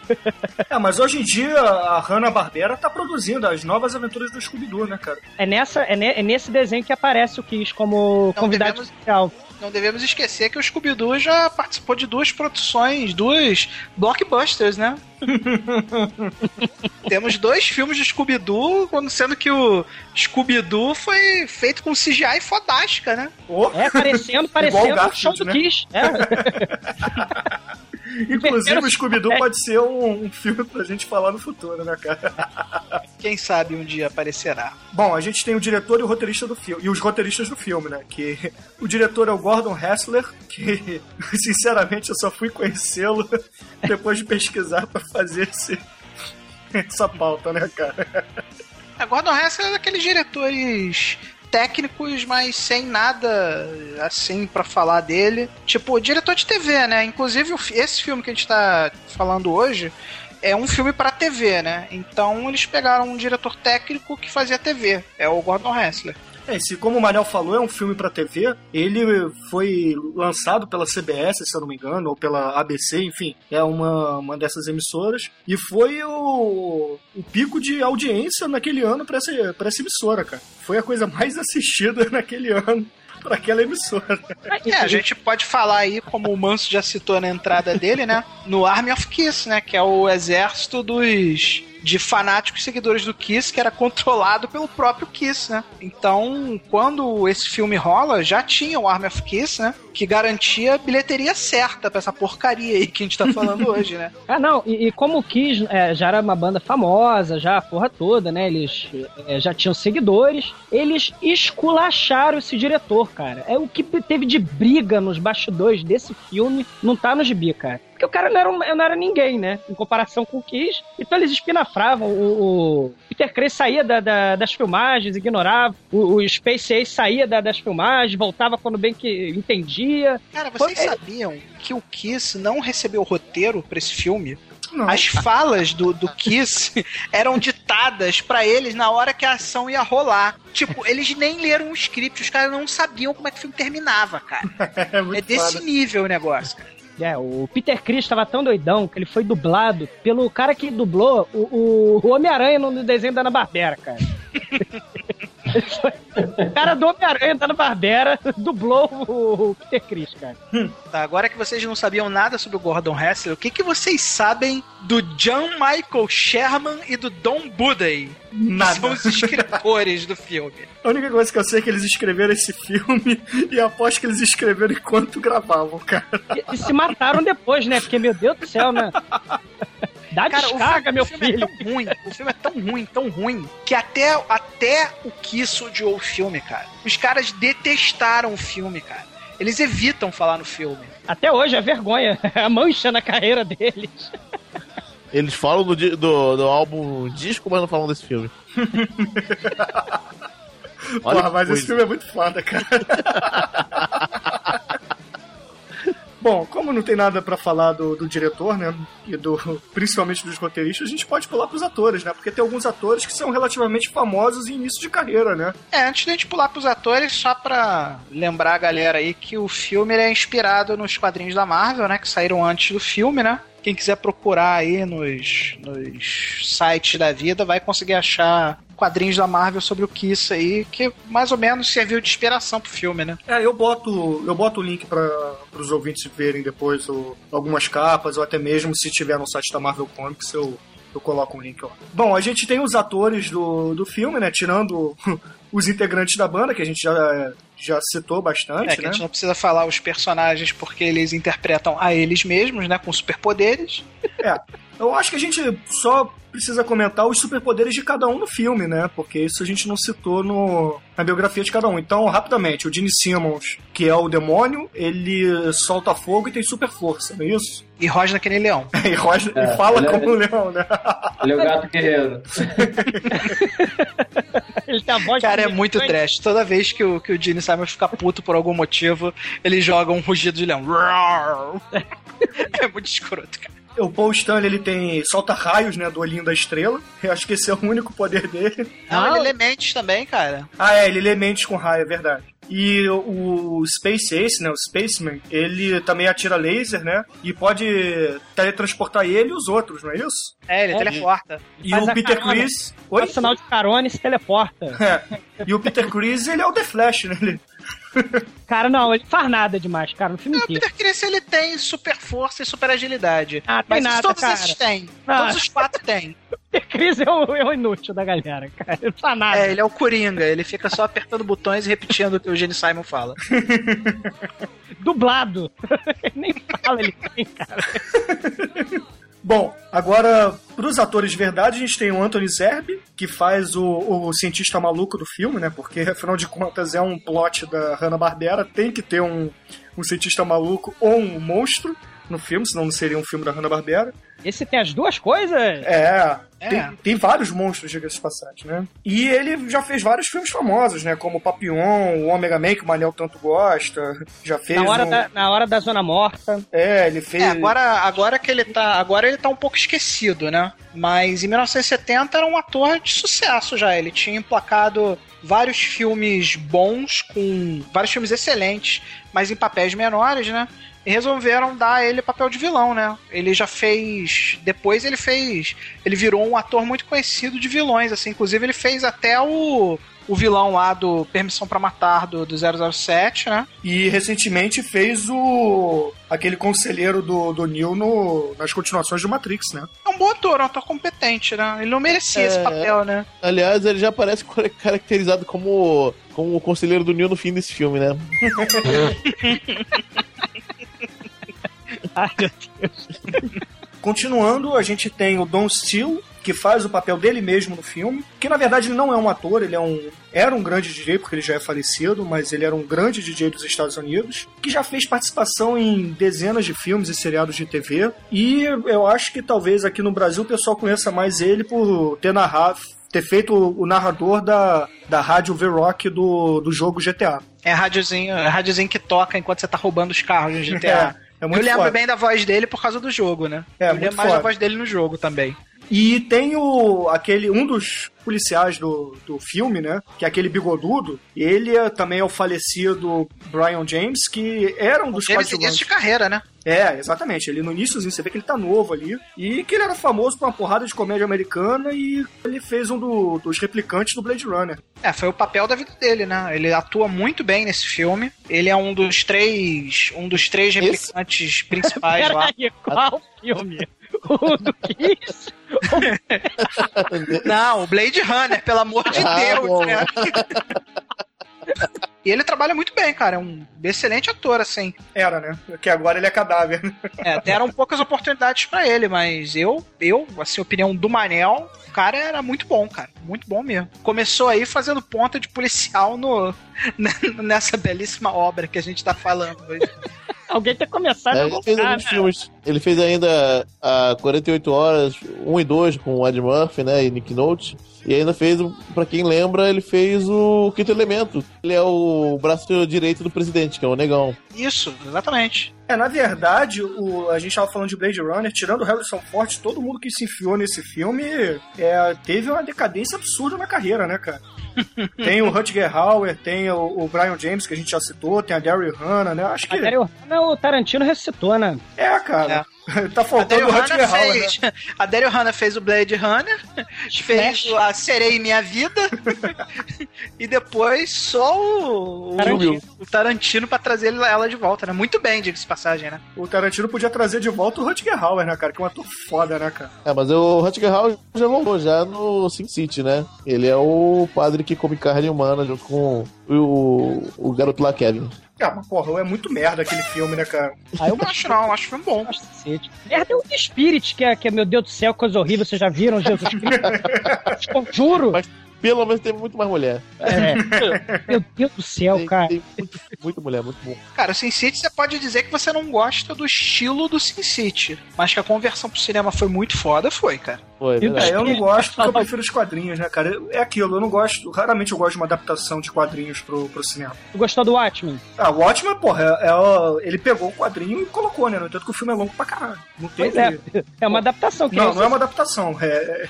É, mas hoje em dia a Hanna-Barbera tá produzindo as novas aventuras do Scooby-Doo, né, cara? É, nessa, é, ne- é nesse desenho que aparece o Kiss como Não convidado devemos- especial. Não devemos esquecer que o Scooby-Doo já participou de duas produções, duas blockbusters, né? [laughs] Temos dois filmes de Scooby-Doo, quando- sendo que o Scooby-Doo foi feito com CGI fodástica, né? Oh, É, parecendo, parecendo o show do né? Kiss. É. [laughs] inclusive o Scooby-Doo É. pode ser um, um filme pra gente falar no futuro, né, cara? Quem sabe um dia aparecerá. Bom, a gente tem o diretor e o roteirista do filme. E os roteiristas do filme, né? Que o diretor é o Gordon Hessler, que [laughs] sinceramente eu só fui conhecê-lo [laughs] depois de pesquisar pra fazer esse, essa pauta, né, cara? A Gordon Hessler é daqueles diretores técnicos, mas sem nada assim pra falar dele. Tipo, diretor de TV, né? Inclusive, esse filme que a gente tá falando hoje é um filme pra TV, né? Então eles pegaram um diretor técnico que fazia TV. É o Gordon Hessler. É, esse, como o Manel falou, é um filme pra TV. Ele foi lançado pela CBS, se eu não me engano, ou pela ABC, enfim, é uma, uma dessas emissoras. E foi o, o pico de audiência naquele ano pra essa, pra essa emissora, cara. Foi a coisa mais [laughs] assistida naquele ano pra aquela emissora. É, a gente pode falar aí, como o Manso já citou na entrada dele, né? No Army of Kiss, né? Que é o exército dos de fanáticos seguidores do Kiss, que era controlado pelo próprio Kiss, né? Então, quando esse filme rola, já tinha o Army of Kiss, né? Que garantia a bilheteria certa pra essa porcaria aí que a gente tá falando [laughs] hoje, né? Ah, não, e, e como o Kiss é, já era uma banda famosa, já a porra toda, né? Eles é, já tinham seguidores, eles esculacharam esse diretor, cara. É o que teve de briga nos bastidores desse filme, não tá no gibi, cara. Porque o cara não era, um- não era ninguém, né? Em comparação com o Kiss. Então eles espinafravam. O, o Peter Cray saía da- da- das filmagens, ignorava. O, o Space Ace saía da- das filmagens, voltava quando bem que entendia. Cara, vocês Foi- sabiam que o Kiss não recebeu roteiro pra esse filme? Não. As falas do, do Kiss [laughs] eram ditadas pra eles na hora que a ação ia rolar. Tipo, eles nem leram o script, os caras não sabiam como é que o filme terminava, cara. [laughs] É, É desse foda. nível o negócio, cara. É, o Peter Chris estava tão doidão que ele foi dublado pelo cara que dublou o, o Homem-Aranha no desenho da Ana Barbera, cara. [laughs] O [laughs] cara do Homem-Aranha da Barbera dublou o, Peter Chris, cara. Tá, agora que vocês não sabiam nada sobre o Gordon Hessler, o que, que vocês sabem do John Michael Sherman e do Don Buday? Que Nada. são os escritores do filme. A única coisa que eu sei é que eles escreveram esse filme [laughs] e aposto que eles escreveram enquanto gravavam, cara. E, e se mataram depois, né? Porque, meu Deus do céu, né? [laughs] Dá Cara, o descarga, filme, meu filme filho. é tão ruim, o filme é tão ruim, tão ruim, que até, até o Kiss odiou o filme, cara. Os caras detestaram o filme, cara. Eles evitam falar no filme. Até hoje é vergonha. [laughs] A mancha na carreira deles. Eles falam do, do, do álbum disco, mas não falam desse filme. [laughs] Olha Porra, mas coisa. esse filme é muito foda, cara. [laughs] Bom, como não tem nada pra falar do, do diretor, né, e do principalmente dos roteiristas, a gente pode pular pros atores, né? Porque tem alguns atores que são relativamente famosos em início de carreira, né? É, antes da gente pular pros atores, só pra lembrar a galera aí que o filme é inspirado nos quadrinhos da Marvel, né? Que saíram antes do filme, né? Quem quiser procurar aí nos, nos sites da vida vai conseguir achar quadrinhos da Marvel sobre o Kiss aí, que mais ou menos serviu de inspiração pro filme, né? É, eu boto, eu boto o link pra, os ouvintes verem depois algumas capas, ou até mesmo se tiver no site da Marvel Comics, eu, eu coloco um link lá. Bom, a gente tem os atores do, do filme, né? Tirando [laughs] os integrantes da banda, que a gente já, já citou bastante, É, que né? a gente não precisa falar os personagens porque eles interpretam a eles mesmos, né? Com superpoderes. É, [laughs] eu acho que a gente só precisa comentar os superpoderes de cada um no filme, né? Porque isso a gente não citou no, na biografia de cada um. Então, rapidamente, o Gene Simmons, que é o demônio, ele solta fogo e tem super força, não é isso? E rosna que nem leão. [laughs] E, roja, É, e fala ele é- como um leão, né? Ele é o gato guerreiro. [laughs] Ele a voz Cara, é muito trash. Toda vez que o, que o Gene Simon fica puto por algum motivo, ele joga um rugido de leão. [laughs] É muito escroto, cara. O Paul Stanley, ele tem solta raios, né, do olhinho da estrela. Eu acho que esse é o único poder dele. Não, ele lê mentes também, cara. Ah, é, ele lê mentes com raio, é verdade. E o Space Ace, né, o Spaceman, ele também atira laser, né, e pode teletransportar ele e os outros, não é isso? É, ele É, teleporta. E Faz o Peter. Chris... Oi? Faz sinal de carona e se teleporta. É. E o Peter Chris, ele é o The Flash, né? Ele... [laughs] Cara, não, ele faz nada demais, cara, no filme O inteiro. Peter Chris, ele tem super força e super agilidade. Ah, tem Mas nada, todos cara. esses têm. Ah. Todos os quatro têm. [laughs] Peter Chris é o, é o inútil da galera, cara. Ele não faz nada. É, ele é o Coringa. Ele fica só apertando botões e repetindo o que o Gene Simon fala. [laughs] Dublado. Ele nem fala, ele tem, cara. Bom, agora, pros atores de verdade, a gente tem o Anthony Zerbe, que faz o, o cientista maluco do filme, né? Porque, [laughs] afinal de contas, é um plot da Hanna-Barbera, tem que ter um, um cientista maluco ou um monstro no filme, senão não seria um filme da Hanna-Barbera. Esse tem as duas coisas? É, É. Tem, tem vários monstros, diga-se de passagem, né? E ele já fez vários filmes famosos, né? Como Papillon, o Omega Man, que o Manel tanto gosta. Já fez Na hora, um... da, na hora da Zona Morta. É, ele fez... É, agora, agora que ele tá. Agora ele tá um pouco esquecido, né? Mas em 1970 era um ator de sucesso já. Ele tinha emplacado vários filmes bons, com vários filmes excelentes, mas em papéis menores, né? E resolveram dar ele papel de vilão, né? Ele já fez. Depois ele fez. Ele virou um ator muito conhecido de vilões, assim. Inclusive ele fez até o. O vilão lá do Permissão pra Matar do, do 007, né? E recentemente fez o. aquele conselheiro do, do Neo no, nas continuações do Matrix, né? É um bom ator, um ator competente, né? Ele não merecia esse É. papel, né? Aliás, ele já aparece car- [laughs] caracterizado como, como o conselheiro do Neo no fim desse filme, né? [laughs] Ai, meu Deus. Continuando, a gente tem o Don Steele, que faz o papel dele mesmo no filme, que na verdade ele não é um ator, ele é um era um grande DJ porque ele já é falecido, mas ele era um grande DJ dos Estados Unidos, que já fez participação em dezenas de filmes e seriados de TV, e eu acho que talvez aqui no Brasil o pessoal conheça mais ele por ter narrado ter feito o narrador da, da rádio V-Rock do, do jogo GTA. É rádiozinho, é rádiozinho que toca enquanto você tá roubando os carros no GTA. É, é Eu lembro foda. bem da voz dele por causa do jogo, né? É, Eu lembro mais da foda. voz dele no jogo também. E tem o aquele um dos policiais do, do filme, né? Que é aquele bigodudo. Ele é, também é o falecido Brian James, que era um dos Ele coadjuvantes. início de carreira, né? É, exatamente. Ele no iníciozinho, você vê que ele tá novo ali. E que ele era famoso por uma porrada de comédia americana e ele fez um do- dos replicantes do Blade Runner. É, foi o papel da vida dele, né? Ele atua muito bem nesse filme. Ele é um dos três, um dos três replicantes principais [laughs] lá. Peraí, qual filme? O do Kiss? Não, o Blade Runner, pelo amor de Ah, Deus, bom. né? E ele trabalha muito bem, cara. É um excelente ator, assim. Era, né? Que agora ele é cadáver. É, deram poucas oportunidades pra ele, mas eu, eu, assim, opinião do Manel, o cara era muito bom, cara. Muito bom mesmo. Começou aí fazendo ponta de policial no, nessa belíssima obra que a gente tá falando hoje. Alguém tem que começar É, a ele fez alguns né? filmes. Ele fez ainda a 48 Horas, 1 e 2 com o Ed Murphy, né? E Nick Note. E ainda fez, o- pra quem lembra, ele fez o Quinto Elemento. Ele é o braço direito do presidente, que é o Negão. Isso, exatamente. É, na verdade, o, a gente tava falando de Blade Runner, tirando o Harrison Ford, todo mundo que se enfiou nesse filme é, teve uma decadência absurda na carreira, né, cara? [laughs] tem o Rutger Hauer, tem o, o Brian James, que a gente já citou, tem a Daryl Hannah, né? Acho que. A Daryl Hannah, o Tarantino ressuscitou, né? É, cara. É. [laughs] tá A faltando Daryl o Hannah Rutger Hauer, né? [laughs] fez. A Daryl Hannah fez o Blade Runner, fez Flash. a Serei Minha Vida, [laughs] e depois só o, o Tarantino. o Tarantino pra trazer ela de volta, né? Muito bem, diga-se de passagem, né? O Tarantino podia trazer de volta o Rutger Hauer, né, cara? Que é um ator foda, né, cara? É, mas o Rutger Hauer já voltou já no Sin City, né? Ele é o padre que come carne humana junto com o, o garoto lá, Kevin. Ah, mas porra, é muito merda aquele filme, né, cara? Aí eu Não acho não, acho que foi bom. cacete. Merda é o The Spirit, que é, que é, meu Deus do céu, coisa horrível. Vocês já viram, Jesus? [laughs] Juro. Mas pelo menos tem muito mais mulher. É. [laughs] Meu Deus do céu, Tem, cara. tem muito, muito mulher, muito bom. Cara, o Sin City você pode dizer que você não gosta do estilo do Sin City, mas que a conversão pro cinema foi muito foda, foi, cara. Foi, é. É, eu não gosto porque eu prefiro os quadrinhos, né, cara? É aquilo, eu não gosto, raramente eu gosto de uma adaptação de quadrinhos pro, pro cinema. Tu gostou do Watchmen? Ah, o Watchmen, porra, é, é ele pegou o quadrinho e colocou, né? No entanto que o filme é longo pra caralho. Não tem. Pois é. É uma adaptação. Que Não, é- não é uma adaptação, é,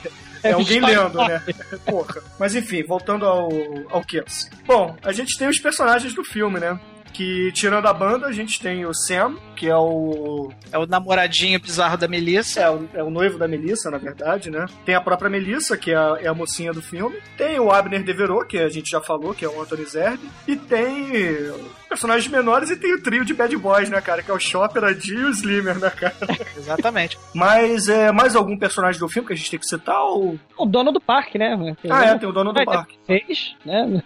é, alguém lendo, né? Porra. Mas enfim, voltando ao, ao Kiss. Bom, a gente tem os personagens do filme, né? Que, tirando a banda, a gente tem o Sam, que é o. É o namoradinho bizarro da Melissa. É o, é o noivo da Melissa, na verdade, né? Tem a própria Melissa, que é a, é a mocinha do filme. Tem o Abner Devereux, que a gente já falou, que é o Anthony Zerbe. E tem personagens menores e tem o trio de bad boys, né, cara? Que é o Chopper, a Dee e o Slimmer, né, cara? [laughs] Exatamente. Mas é mais algum personagem do filme que a gente tem que citar? Ou... O dono do parque, né? Ah, é, tem o dono do parque. Fez, né?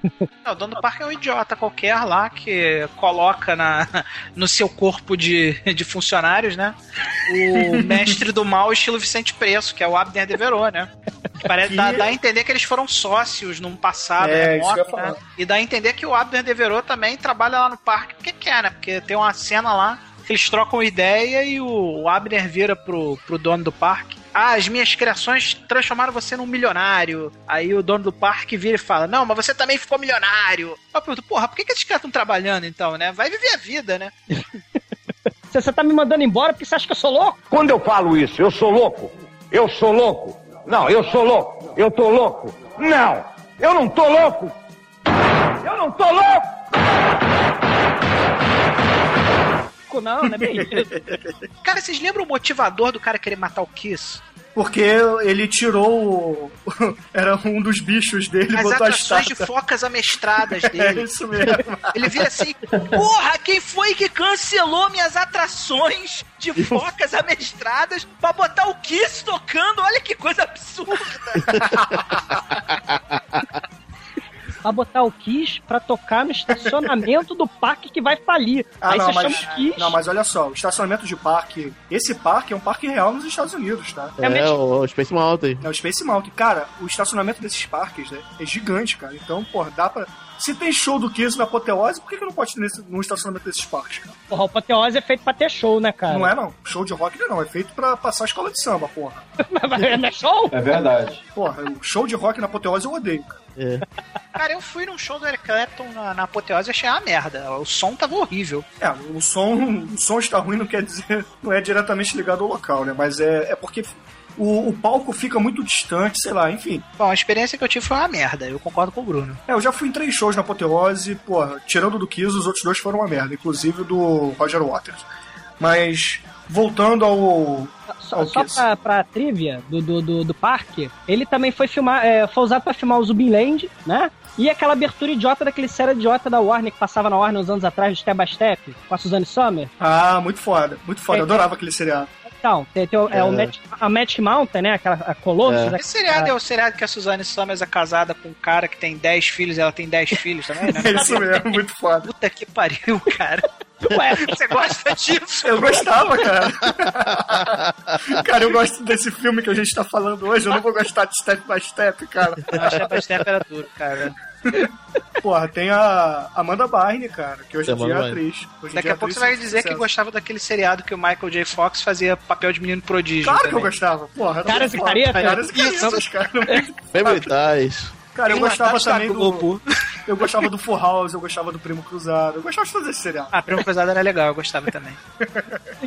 Não, o dono do parque é um idiota qualquer lá que coloca na, no seu corpo de, de funcionários, né? O [laughs] mestre do mal, estilo Vicente Preço, que é o Abner Devereux, né? Parece, Que- dá, dá a entender que eles foram sócios num passado É, isso que eu ia remoto, falar. né? E dá a entender que o Abner Devereux também trabalha lá no parque porque quer, né? Porque tem uma cena lá que eles trocam ideia e o Abner vira pro, pro dono do parque. Ah, as minhas criações transformaram você num milionário. Aí o dono do parque vira e fala: Não, mas você também ficou milionário. Eu pergunto, porra, por que, que esses caras estão trabalhando então, né? Vai viver a vida, né? [laughs] Você, você tá me mandando embora porque você acha que eu sou louco? Quando eu falo isso, eu sou louco. Eu sou louco. Não, eu sou louco. Eu tô louco. Não, eu não tô louco. Eu não tô louco. Não, não é bem isso. [laughs] Cara, vocês lembram o motivador do cara querer matar o Kiss? Porque ele tirou. o- [laughs] Era um dos bichos dele As botou a atrações de focas amestradas [laughs] É dele. isso mesmo. Ele vira assim: Porra, quem foi que cancelou minhas atrações de focas amestradas pra botar o Kiss tocando? Olha que coisa absurda. Pra botar o Kiss pra tocar no estacionamento do parque que vai falir. Ah, Aí não, você mas, chama o Kiss. não, mas olha só, o estacionamento de parque. Esse parque é um parque real nos Estados Unidos, tá? É É, mesmo? o, o Space Mountain. É o Space Mountain. Cara, o estacionamento desses parques né, é gigante, cara. Então, porra, dá pra. Se tem show do Kiss na Apoteose, por que, que não pode ter nesse, no estacionamento desses parques, cara? Porra, o Apoteose é feito pra ter show, né, cara? Não é, não. Show de rock não é, não. É feito pra passar a escola de samba, porra. [laughs] Mas não é show? É verdade. Porra, o show de rock na Apoteose eu odeio, cara. É. Cara, eu fui num show do Eric Clapton na, na apoteose e achei uma merda. O som tava horrível. É, o som, [laughs] o som está ruim não quer dizer, não é diretamente ligado ao local, né? Mas é, é porque o, o palco fica muito distante, sei lá, enfim. Bom, a experiência que eu tive foi uma merda. Eu concordo com o Bruno. É, eu já fui em três shows na Apoteose, porra, tirando do Kiss, os outros dois foram uma merda, inclusive o do Roger Waters. Mas, voltando ao. Só, ao só pra, pra trivia do, do, do, do parque, ele também foi filmar, é, foi usado pra filmar o Zumbiland, né? E aquela abertura idiota daquele série idiota da Warner que passava na Warner uns anos atrás, Step by Step, com a Suzanne Sommer. Ah, muito foda, muito foda, eu adorava aquele seriado. Então, tem, tem o- é, o É. Magic, a Magic Mountain, né? Aquela a Colossus. É. né? Esse seriado é o seriado que a Suzanne Summers é casada com um cara que tem 10 filhos e ela tem 10 filhos também, né? [laughs] É isso mesmo, muito foda. Puta que pariu, cara. Ué, Você gosta disso? Eu gostava, cara. [laughs] cara, eu gosto desse filme que a gente tá falando hoje, eu não vou gostar de Step by Step, cara. Não, Step by Step era duro, cara. Porra, tem a Amanda Barney, cara, que hoje em dia é atriz. Hoje Daqui dia a pouco atriz você vai dizer que gostava daquele seriado que o Michael J. Fox fazia papel de menino prodígio. Claro que eu também. gostava, porra. Caras e caretas? Caras e caretas, cara. Ties. Cara, eu gostava Natasha também do. Eu gostava do Full House, eu gostava do Primo Cruzado, eu gostava de fazer esse seriado. Ah, Primo Cruzado era legal, eu gostava também.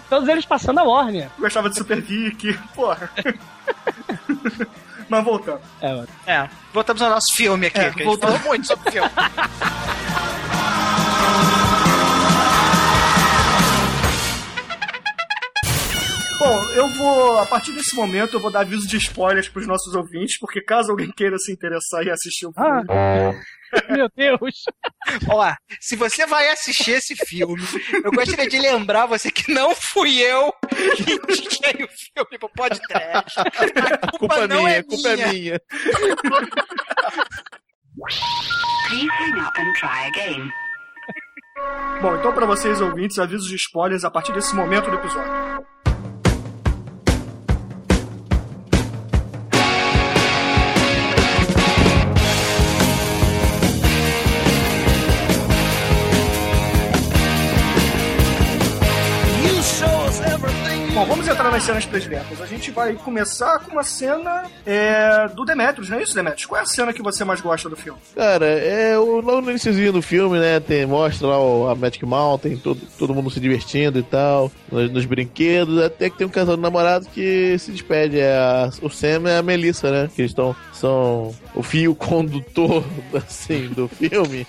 todos eles passando a Warner. Eu gostava de Super Vic, porra. [laughs] Mas voltando. É, ó. É, voltamos ao nosso filme aqui, É, que a gente falou muito sobre o filme. [laughs] eu vou, a partir desse momento, eu vou dar aviso de spoilers pros nossos ouvintes, porque caso alguém queira se interessar e assistir o filme. Ah, [laughs] meu Deus. Ó, se você vai assistir esse filme, eu gostaria de lembrar você que não fui eu que indiquei o filme pro podcast. A culpa, Culpa não minha, é culpa é minha. minha. Please hang up and try again. Bom, então pra vocês ouvintes, avisos de spoilers a partir desse momento do episódio. Nas cenas prediletas. A gente vai começar com uma cena é, do Demetrius, não é isso, Demetrius? Qual é a cena que você mais gosta do filme? Cara, é o, logo no iníciozinho do filme, né? Tem, mostra lá o, a Magic Mountain, todo, todo mundo se divertindo e tal, nos, nos brinquedos, até que tem um casal de namorados que se despede. É a- o Sam e a Melissa, né? Que eles estão. São o fio condutor [laughs] assim, do filme.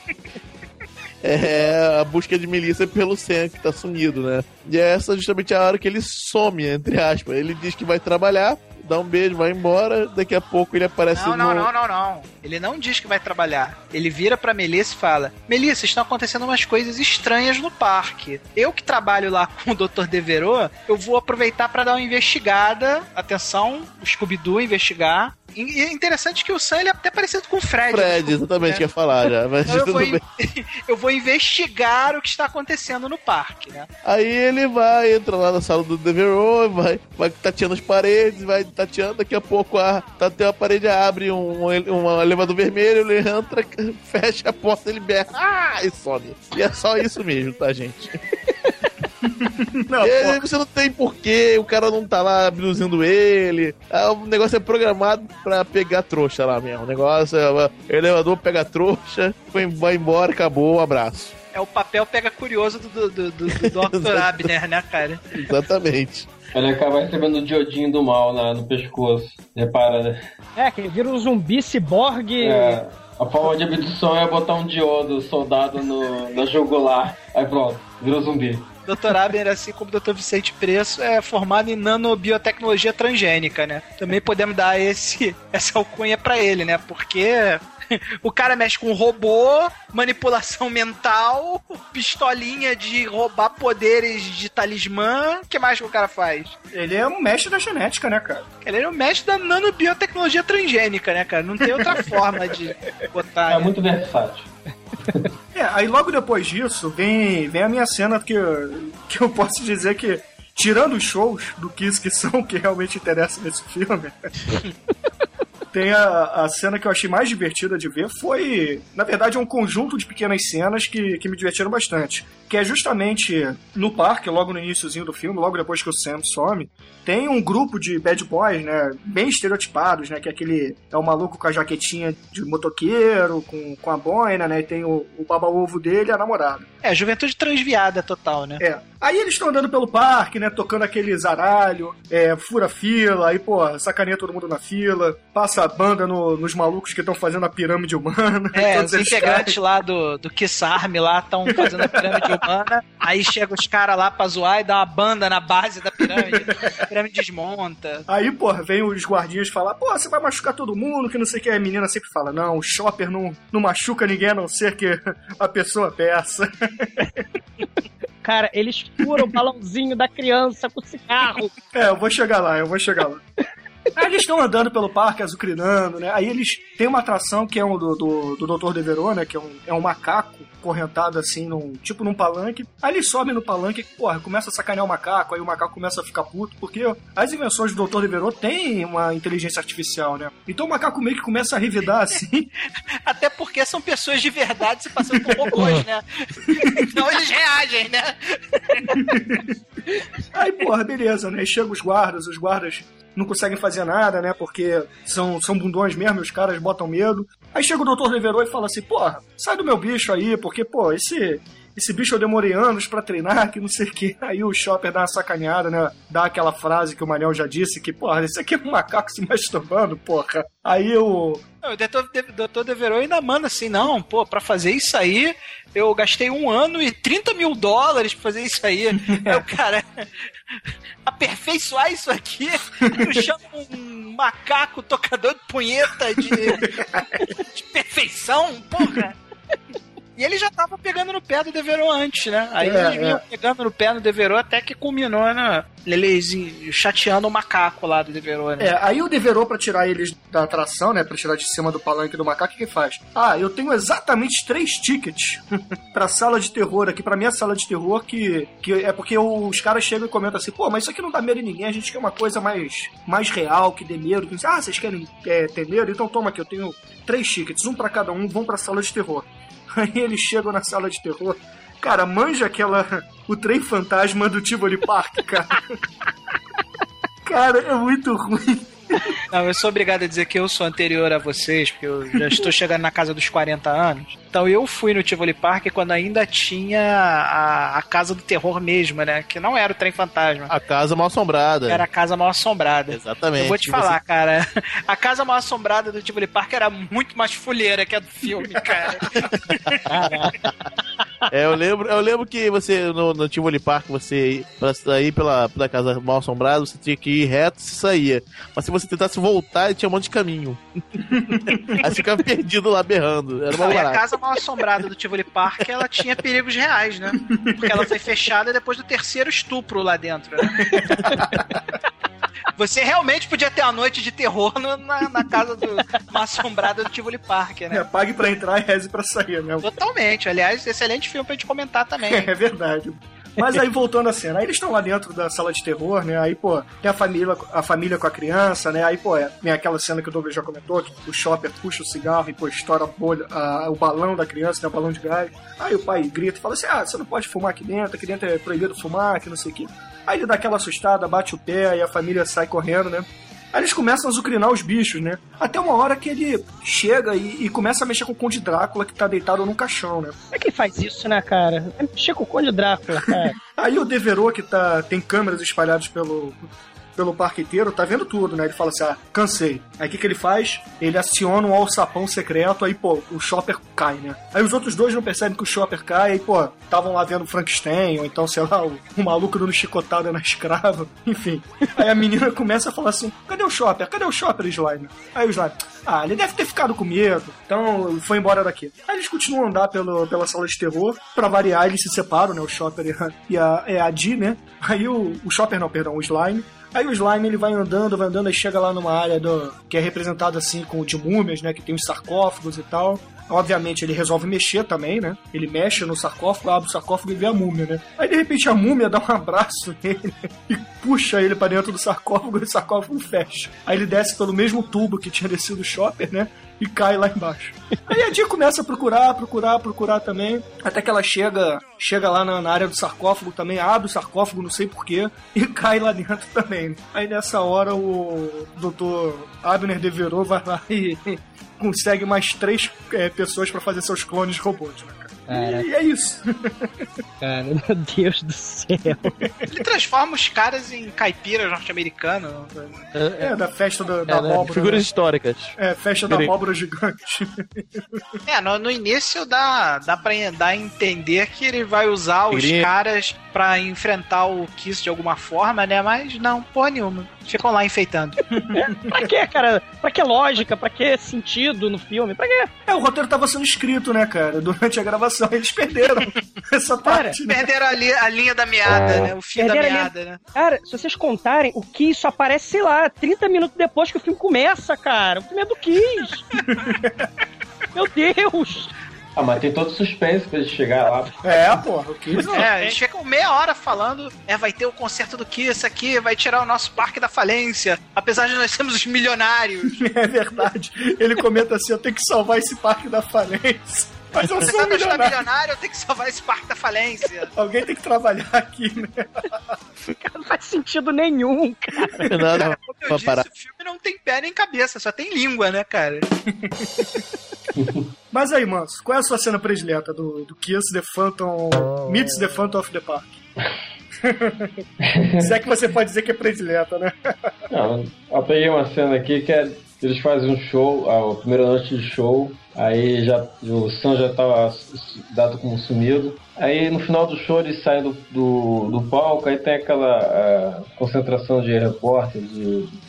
É a busca de Melissa pelo Sam, que tá sumido, né? E é essa justamente a hora que ele some, entre aspas. Ele diz que vai trabalhar, dá um beijo, vai embora, daqui a pouco ele aparece Não, não, no... não, não, não. Ele não diz que vai trabalhar. Ele vira pra Melissa e fala: Melissa, estão acontecendo umas coisas estranhas no parque. Eu que trabalho lá [laughs] com o Dr. Devereux, eu vou aproveitar pra dar uma investigada. Atenção, o Scooby-Doo investigar. E é interessante que o Sam ele é até parecido com o Fred. Fred, exatamente, É. quer falar já. Mas Então eu, vou, in- [laughs] eu vou investigar o que está acontecendo no parque, né? Aí ele vai, entra lá na sala do Devereux, vai, vai tateando as paredes, vai tateando, daqui a pouco a, a parede, abre um, um elevador vermelho, ele entra, [laughs] fecha a porta, ele berra, ah, e some. E é só isso mesmo, tá, gente? [laughs] [laughs] Não, E aí você não tem porquê, o cara não tá lá abduzindo ele. Ah, O negócio é programado pra pegar trouxa lá mesmo. O negócio é, o elevador pega trouxa, foi- vai embora, acabou, um abraço. É o papel pega curioso do, do, do, do [laughs] Dr. Abner, né, cara? Exatamente. Ele acaba recebendo o diodinho do mal na- no pescoço. Repara, né? É, que vira um zumbi ciborgue. É, a forma de abdução é botar um diodo soldado no, na jugular. Aí pronto, virou zumbi. Dr. Abner, assim como o Dr. Vicente Preço, é formado em nanobiotecnologia transgênica, né? Também podemos dar esse, [laughs] essa alcunha pra ele, né? Porque [laughs] o cara mexe com robô, manipulação mental, pistolinha de roubar poderes de talismã. O que mais que o cara faz? ele é um mestre da genética, né, cara? Ele é o mestre da nanobiotecnologia transgênica, né, cara? Não tem outra forma de [laughs] botar. É né? muito versátil. É, aí logo depois disso vem, vem a minha cena que, que eu posso dizer que, tirando os shows do Kiss que são o que realmente interessa nesse filme, tem a, a cena que eu achei mais divertida de ver foi, na verdade, é um conjunto de pequenas cenas que, que me divertiram bastante. Que é justamente no parque, logo no iníciozinho do filme, logo depois que o Sam some, tem um grupo de bad boys, né, bem estereotipados, né, que é aquele, é o maluco com a jaquetinha de motoqueiro, com, com a boina, né, e tem o, o baba-ovo dele e a namorada. É, juventude transviada total, né? É. Aí eles estão andando pelo parque, né? Tocando aquele zaralho, é, fura fila, aí, pô, sacaneia todo mundo na fila, passa a banda no- nos malucos que estão fazendo a pirâmide humana. É, [laughs] os integrantes lá do, do Kiss Army lá estão fazendo a pirâmide [laughs] humana. Aí chega os caras lá pra zoar e dá uma banda na base da pirâmide. A pirâmide desmonta. Aí, porra, vem os guardinhas falar, pô, você vai machucar todo mundo, que não sei o que. A menina sempre fala, não, o shopper não, não machuca ninguém a não ser que [laughs] a pessoa peça. Cara, eles furam o balãozinho da criança com cigarro. É, eu vou chegar lá, eu vou chegar lá. Aí eles estão andando pelo parque, azucrinando, né? Aí eles têm uma atração que é um do, do, do Dr. Devereux, né? Que é um, é um macaco correntado assim, num, tipo num palanque. Aí eles sobem no palanque e, porra, começa a sacanear o macaco, aí o macaco começa a ficar puto, porque as invenções do Dr. Devereux têm uma inteligência artificial, né? Então o macaco meio que começa a revidar assim. [laughs] Até porque são pessoas de verdade se passando por robôs, né? [laughs] Então eles reagem, né? Aí, porra, beleza, né? Aí chegam os guardas, os guardas não conseguem fazer nada, né? Porque são, são bundões mesmo, os caras botam medo. Aí chega o Dr. Devereux e fala assim, porra, sai do meu bicho aí, porque, pô, esse, esse bicho eu demorei anos pra treinar, que não sei o que. Aí o Chopper dá uma sacaneada, né? Dá aquela frase que o Manel já disse, que, porra, esse aqui é um macaco se [laughs] masturbando, porra. Aí o, O doutor, doutor Devereux ainda manda assim, não, pô, pra fazer isso aí, eu gastei um ano e 30 mil dólares pra fazer isso aí. [laughs] Aí o cara, aperfeiçoar isso aqui, eu chamo um macaco tocador de punheta de, de perfeição, porra. E ele já tava pegando no pé do Devereux antes, né? Aí É, eles vinham é. pegando no pé do Devereux até que culminou, né? Ele chateando o macaco lá do Devereux, né? É, aí o Deverou pra tirar eles da atração, né? Pra tirar de cima do palanque do macaco, o que faz? Ah, eu tenho exatamente três tickets [laughs] pra sala de terror aqui, pra minha sala de terror, que, que é porque os caras chegam e comentam assim, pô, mas isso aqui não dá medo em ninguém, a gente quer uma coisa mais, mais real, que dê medo. Que, ah, vocês querem é, ter medo? Então toma aqui, eu tenho três tickets, um pra cada um, vão pra sala de terror. Aí eles chegam na sala de terror. Cara, manja aquela. O trem fantasma do Tivoli Park, cara. [laughs] Cara, é muito ruim. [laughs] Não, eu sou obrigado a dizer que eu sou anterior a vocês, porque eu já estou chegando na casa dos 40 anos. Então eu fui no Tivoli Park quando ainda tinha a, a casa do terror mesmo, né? Que não era o trem fantasma. A casa mal assombrada. Era a casa mal assombrada. Exatamente. Eu vou te E falar, cara. [laughs] A casa mal assombrada do Tivoli Park era muito mais folheira que a do filme, cara. É, eu lembro, eu lembro que você, no, no Tivoli Park, você, pra sair pela, pela casa mal assombrada, você tinha que ir reto e saía. Mas se você tentasse voltar, tinha um monte de caminho. [laughs] Aí você ficava perdido lá berrando. Era uma e a casa mal assombrada do Tivoli Park, ela tinha perigos reais, né? Porque ela foi fechada depois do terceiro estupro lá dentro, né? [laughs] Você realmente podia ter uma noite de terror no- na, na casa do mal assombrada do Tivoli Park, né? É, pague pra entrar e reze pra sair, né? Totalmente. Aliás, excelente filme pra gente comentar também. [laughs] É verdade. Mas aí voltando à cena, aí eles estão lá dentro da sala de terror, né? Aí, pô, tem a família, a família com a criança, né? Aí, pô, é, tem aquela cena que o Douglas já comentou, que o Chopper puxa o cigarro e, pô, estoura a bolha, a- o balão da criança, né? O balão de gás. Aí o pai grita e fala assim: ah, você não pode fumar aqui dentro, aqui dentro é proibido fumar, que não sei o quê. Aí ele dá aquela assustada, bate o pé e a família sai correndo, né? Aí eles começam a zucrinar os bichos, né? Até uma hora que ele chega e, e começa a mexer com o Conde Drácula, que tá deitado num caixão, né? Como é que faz isso, né, cara? Mexer com o Conde Drácula, cara. [laughs] Aí o Devereux, que tá, tem câmeras espalhadas pelo, pelo parque inteiro, tá vendo tudo, né? Ele fala assim, ah, cansei. Aí o que, que ele faz? Ele aciona um alçapão secreto, aí, pô, o Chopper cai, né? Aí os outros dois não percebem que o Chopper cai, aí, pô, estavam lá vendo Frankenstein, ou então, sei lá, o, o maluco dando chicotada na escrava, [laughs] enfim. Aí a menina começa a falar assim, cadê o Chopper? Cadê o Chopper, Slime? Aí o Slime, ah, ele deve ter ficado com medo, então foi embora daqui. Aí eles continuam a andar pelo, pela sala de terror, pra variar, eles se separam, né? O Chopper e a, e a, Dee, né? Aí o, o Chopper, não, perdão, o Slime. Aí o Slime ele vai andando, vai andando, aí chega lá numa área do, que é representada assim com de múmias, né? Que tem os sarcófagos e tal. Obviamente ele resolve mexer também, né? Ele mexe no sarcófago, abre o sarcófago e vê a múmia, né? Aí de repente a múmia [laughs] dá um abraço nele [laughs] e puxa ele pra dentro do sarcófago e o sarcófago fecha. Aí ele desce pelo mesmo tubo que tinha descido o Chopper, né? E cai lá embaixo. Aí a Dia começa a procurar, procurar, procurar também. Até que ela chega chega lá na, na área do sarcófago também, abre o sarcófago, não sei porquê, [laughs] e cai lá dentro também. Aí nessa hora o Dr. Abner Devereux vai lá e [laughs] consegue mais três é, pessoas pra fazer seus clones robôs, né, cara? E é isso. [laughs] Cara, meu Deus do céu. Ele transforma os caras em caipiras norte-americanos. É, da festa da, da É, né? abóbora. Figuras né? históricas. É, festa da Grego. abóbora gigante. [laughs] É, no, no início dá, dá pra dar a entender que ele vai usar os Tigrinho. caras pra enfrentar o Kiss de alguma forma, né? Mas não, porra nenhuma. Ficam lá enfeitando. Pra que, cara? Pra que lógica? Pra que sentido no filme? Pra quê? É, o roteiro tava sendo escrito, né, cara? Durante a gravação. Eles perderam [laughs] essa parte, né? Perderam a, li- a linha da meada, né? O fio da Perderam a linha- meada, né? Cara, se vocês contarem, o Kiss só aparece, sei lá, 30 minutos depois que o filme começa, cara. O filme é do Kiss. [laughs] Meu Deus. Ah, mas tem todo suspense pra ele chegar lá. É, porra, o Kiss não. É, eles ficam meia hora falando, é, vai ter o concerto do Kiss aqui, vai tirar o nosso parque da falência, apesar de nós sermos os milionários. [laughs] É verdade. Ele comenta assim: eu tenho que salvar esse parque da falência. Mas eu Você sou sabe ajudar milionário. milionário, eu tenho que salvar esse parque da falência. [laughs] Alguém tem que trabalhar aqui, né? Não faz sentido nenhum, cara. [laughs] Nada Como eu disse, parar. o filme não tem pé nem cabeça, só tem língua, né, cara? [laughs] Mas aí, Manso, qual é a sua cena predileta do, do Kiss The Phantom Meets The Phantom of the Park? Se é que você pode dizer que é predileta, né? Não, eu peguei uma cena aqui que é. Eles fazem um show, a primeira noite de show, aí já o Sam já tava dado como sumido. Aí no final do show eles saem do, do, do palco, aí tem aquela concentração de repórteres,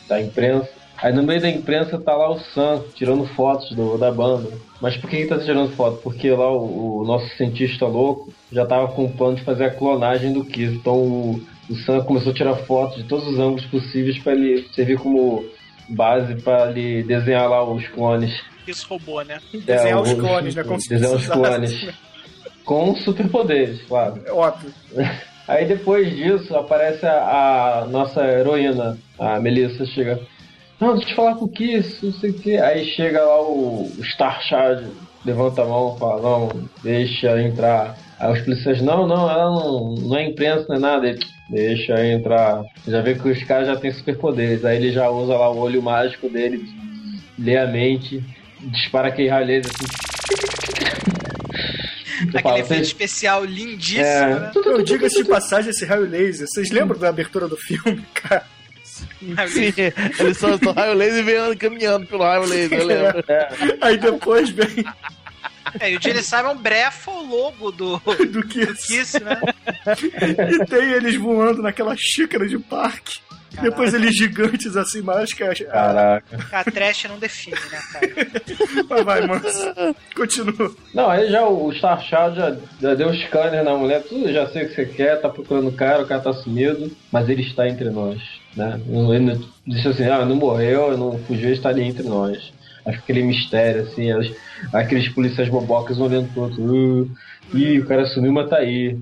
da imprensa. Aí no meio da imprensa tá lá o Sam tirando fotos do, da banda. Mas por que ele tá tirando foto? Porque lá o, o nosso cientista louco já tava com o plano de fazer a clonagem do Kiss. Então o, o Sam começou a tirar fotos de todos os ângulos possíveis para ele servir como base para ele desenhar lá os clones. Isso roubou, né? Desenhar É, os clones, né? Como se Desenhar os clones. Com superpoderes, claro. É Óbvio. [laughs] Aí depois disso aparece a, a nossa heroína, a Melissa, chega. Não, deixa eu falar com o Kiss, não sei o que. Aí chega lá o, Star Child, levanta a mão e fala, não, deixa entrar. Aí os policiais, não, não, ela não, não é imprensa, não é nada. Ele, deixa entrar. Já vê que os caras já têm superpoderes. Aí ele já usa lá o olho mágico dele, lê a mente, dispara aquele raio laser assim. [laughs] Aquele falo, efeito "Vocês- especial lindíssimo, É. né? Eu diga-se de passagem esse raio laser. Vocês lembram da abertura do filme, [laughs] cara? Sim, eles só raio laser e vem caminhando pelo raio laser, eu lembro. [laughs] Aí depois vem É, e o Gene Simon brefa o logo do, do do Kiss. Kiss, né? E tem eles voando naquela xícara de parque. Depois eles gigantes assim, mais que a... Caraca. A trash não define, né, cara? [laughs] Vai, vai, Manso. Continua. Não, aí já o Star Child já, já deu o scanner na mulher, tudo, já sei o que você quer, tá procurando o cara, o cara tá sumido, mas ele está entre nós, né? Ele não- disse assim, ah, não morreu, não fugiu, está ali entre nós. Acho que aquele mistério, assim, elas- aqueles policiais bobocas olhando pro outro, uh, ih, o cara sumiu, mas tá aí.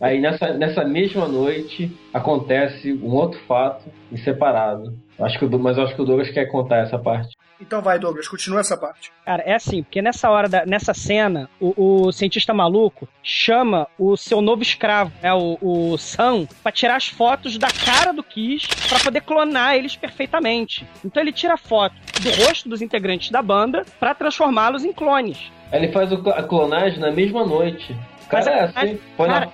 Aí nessa, nessa mesma noite acontece um outro fato em separado. Acho que mas eu acho que o Douglas quer contar essa parte. Então vai, Douglas, continua essa parte. Cara, é assim, porque nessa hora, da, nessa cena, o, o cientista maluco chama o seu novo escravo, né, o, o Sam, pra tirar as fotos da cara do Kiss pra poder clonar eles perfeitamente. Então ele tira foto do rosto dos integrantes da banda pra transformá-los em clones. Ele faz a clonagem na mesma noite. O cara Mas é assim, clonagem- põe cara- na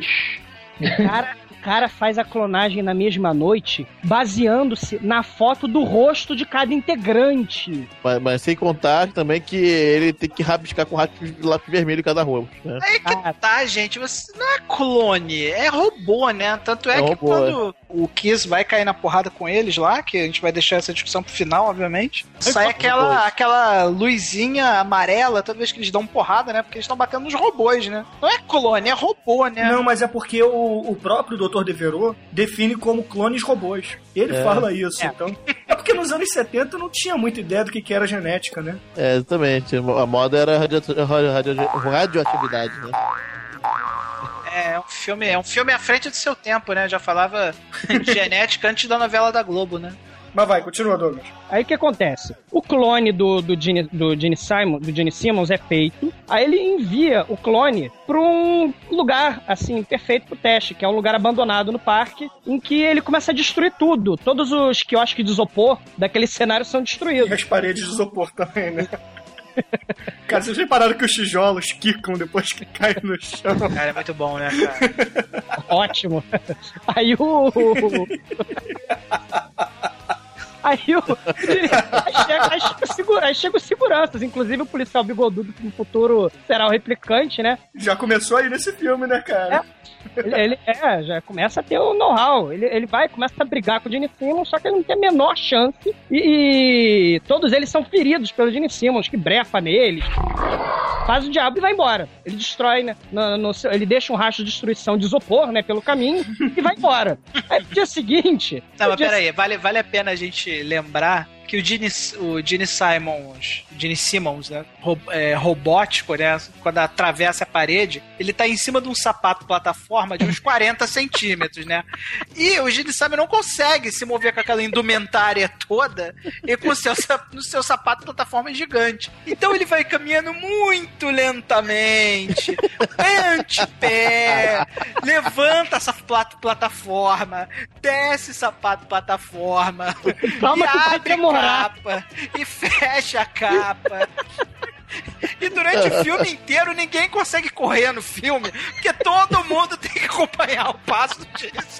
tch, O cara, cara faz a clonagem na mesma noite, baseando-se na foto do rosto de cada integrante. Mas, mas sem contar também que ele tem que rabiscar com lápis, lápis vermelho em cada rua. Né? Aí que Ah. tá, gente. Você não é clone, é robô, né? Tanto é, É que robô, quando o Kiss vai cair na porrada com eles lá, que a gente vai deixar essa discussão pro final, obviamente, sai aquela, aquela luzinha amarela toda vez que eles dão porrada, né? Porque eles estão batendo nos robôs, né? Não é clone, é robô, né? Não, mas é porque o, o próprio Dr. Devereux define como clones robôs. Ele É. fala isso, É. então. É porque nos anos 70 não tinha muita ideia do que, que era genética, né? É, exatamente. A moda era radio, radio, radio- radioatividade, né? É um filme, é um filme à frente do seu tempo, né? Já falava [laughs] genética antes da novela da Globo, né? Mas vai, continua, Douglas. Aí o que acontece? O clone do, do, Gene, do, Gene Simon, do Gene Simmons é feito. Aí ele envia o clone para um lugar, assim, perfeito pro teste, que é um lugar abandonado no parque, em que ele começa a destruir tudo. Todos os que eu acho que de isopor daquele [laughs] cenário são E destruídos. as paredes de isopor também, né? [laughs] Cara, vocês repararam que os tijolos quicam depois que caem no chão? Cara, é muito bom, né, cara? [laughs] Ótimo. Aí o. Aí o. Aí chega, aí chega, segura, aí chega os seguranças, inclusive o policial bigodudo que no futuro será o replicante, né? Já começou aí nesse filme, né, cara? Ele, ele- é, já começa a ter o know-how. Ele, ele vai, começa a brigar com o Gene Simmons, só que ele não tem a menor chance. E, e todos eles são feridos pelo Gene Simmons, que brefa neles. Faz o diabo e vai embora. Ele destrói, né? no- no ele deixa um rastro de destruição de isopor, né? Pelo caminho e vai embora. Aí no dia seguinte. Não, no mas dia peraí, vale, vale a pena a gente lembrar que o Gene, o Gene Simons, Gene Simmons, né? ro- é, robótico, né? Quando atravessa a parede, ele tá em cima de um sapato plataforma de uns [laughs] 40 centímetros, né? E o Gene Simons não consegue se mover com aquela indumentária toda e com o seu, no seu sapato plataforma gigante. Então ele vai caminhando muito lentamente, ante pé, levanta essa plat- plataforma, desce sapato plataforma, Calma e que abre. Capa, e fecha a capa. [laughs] E durante o [laughs] filme inteiro ninguém consegue correr no filme, porque todo mundo tem que acompanhar o passo do Simons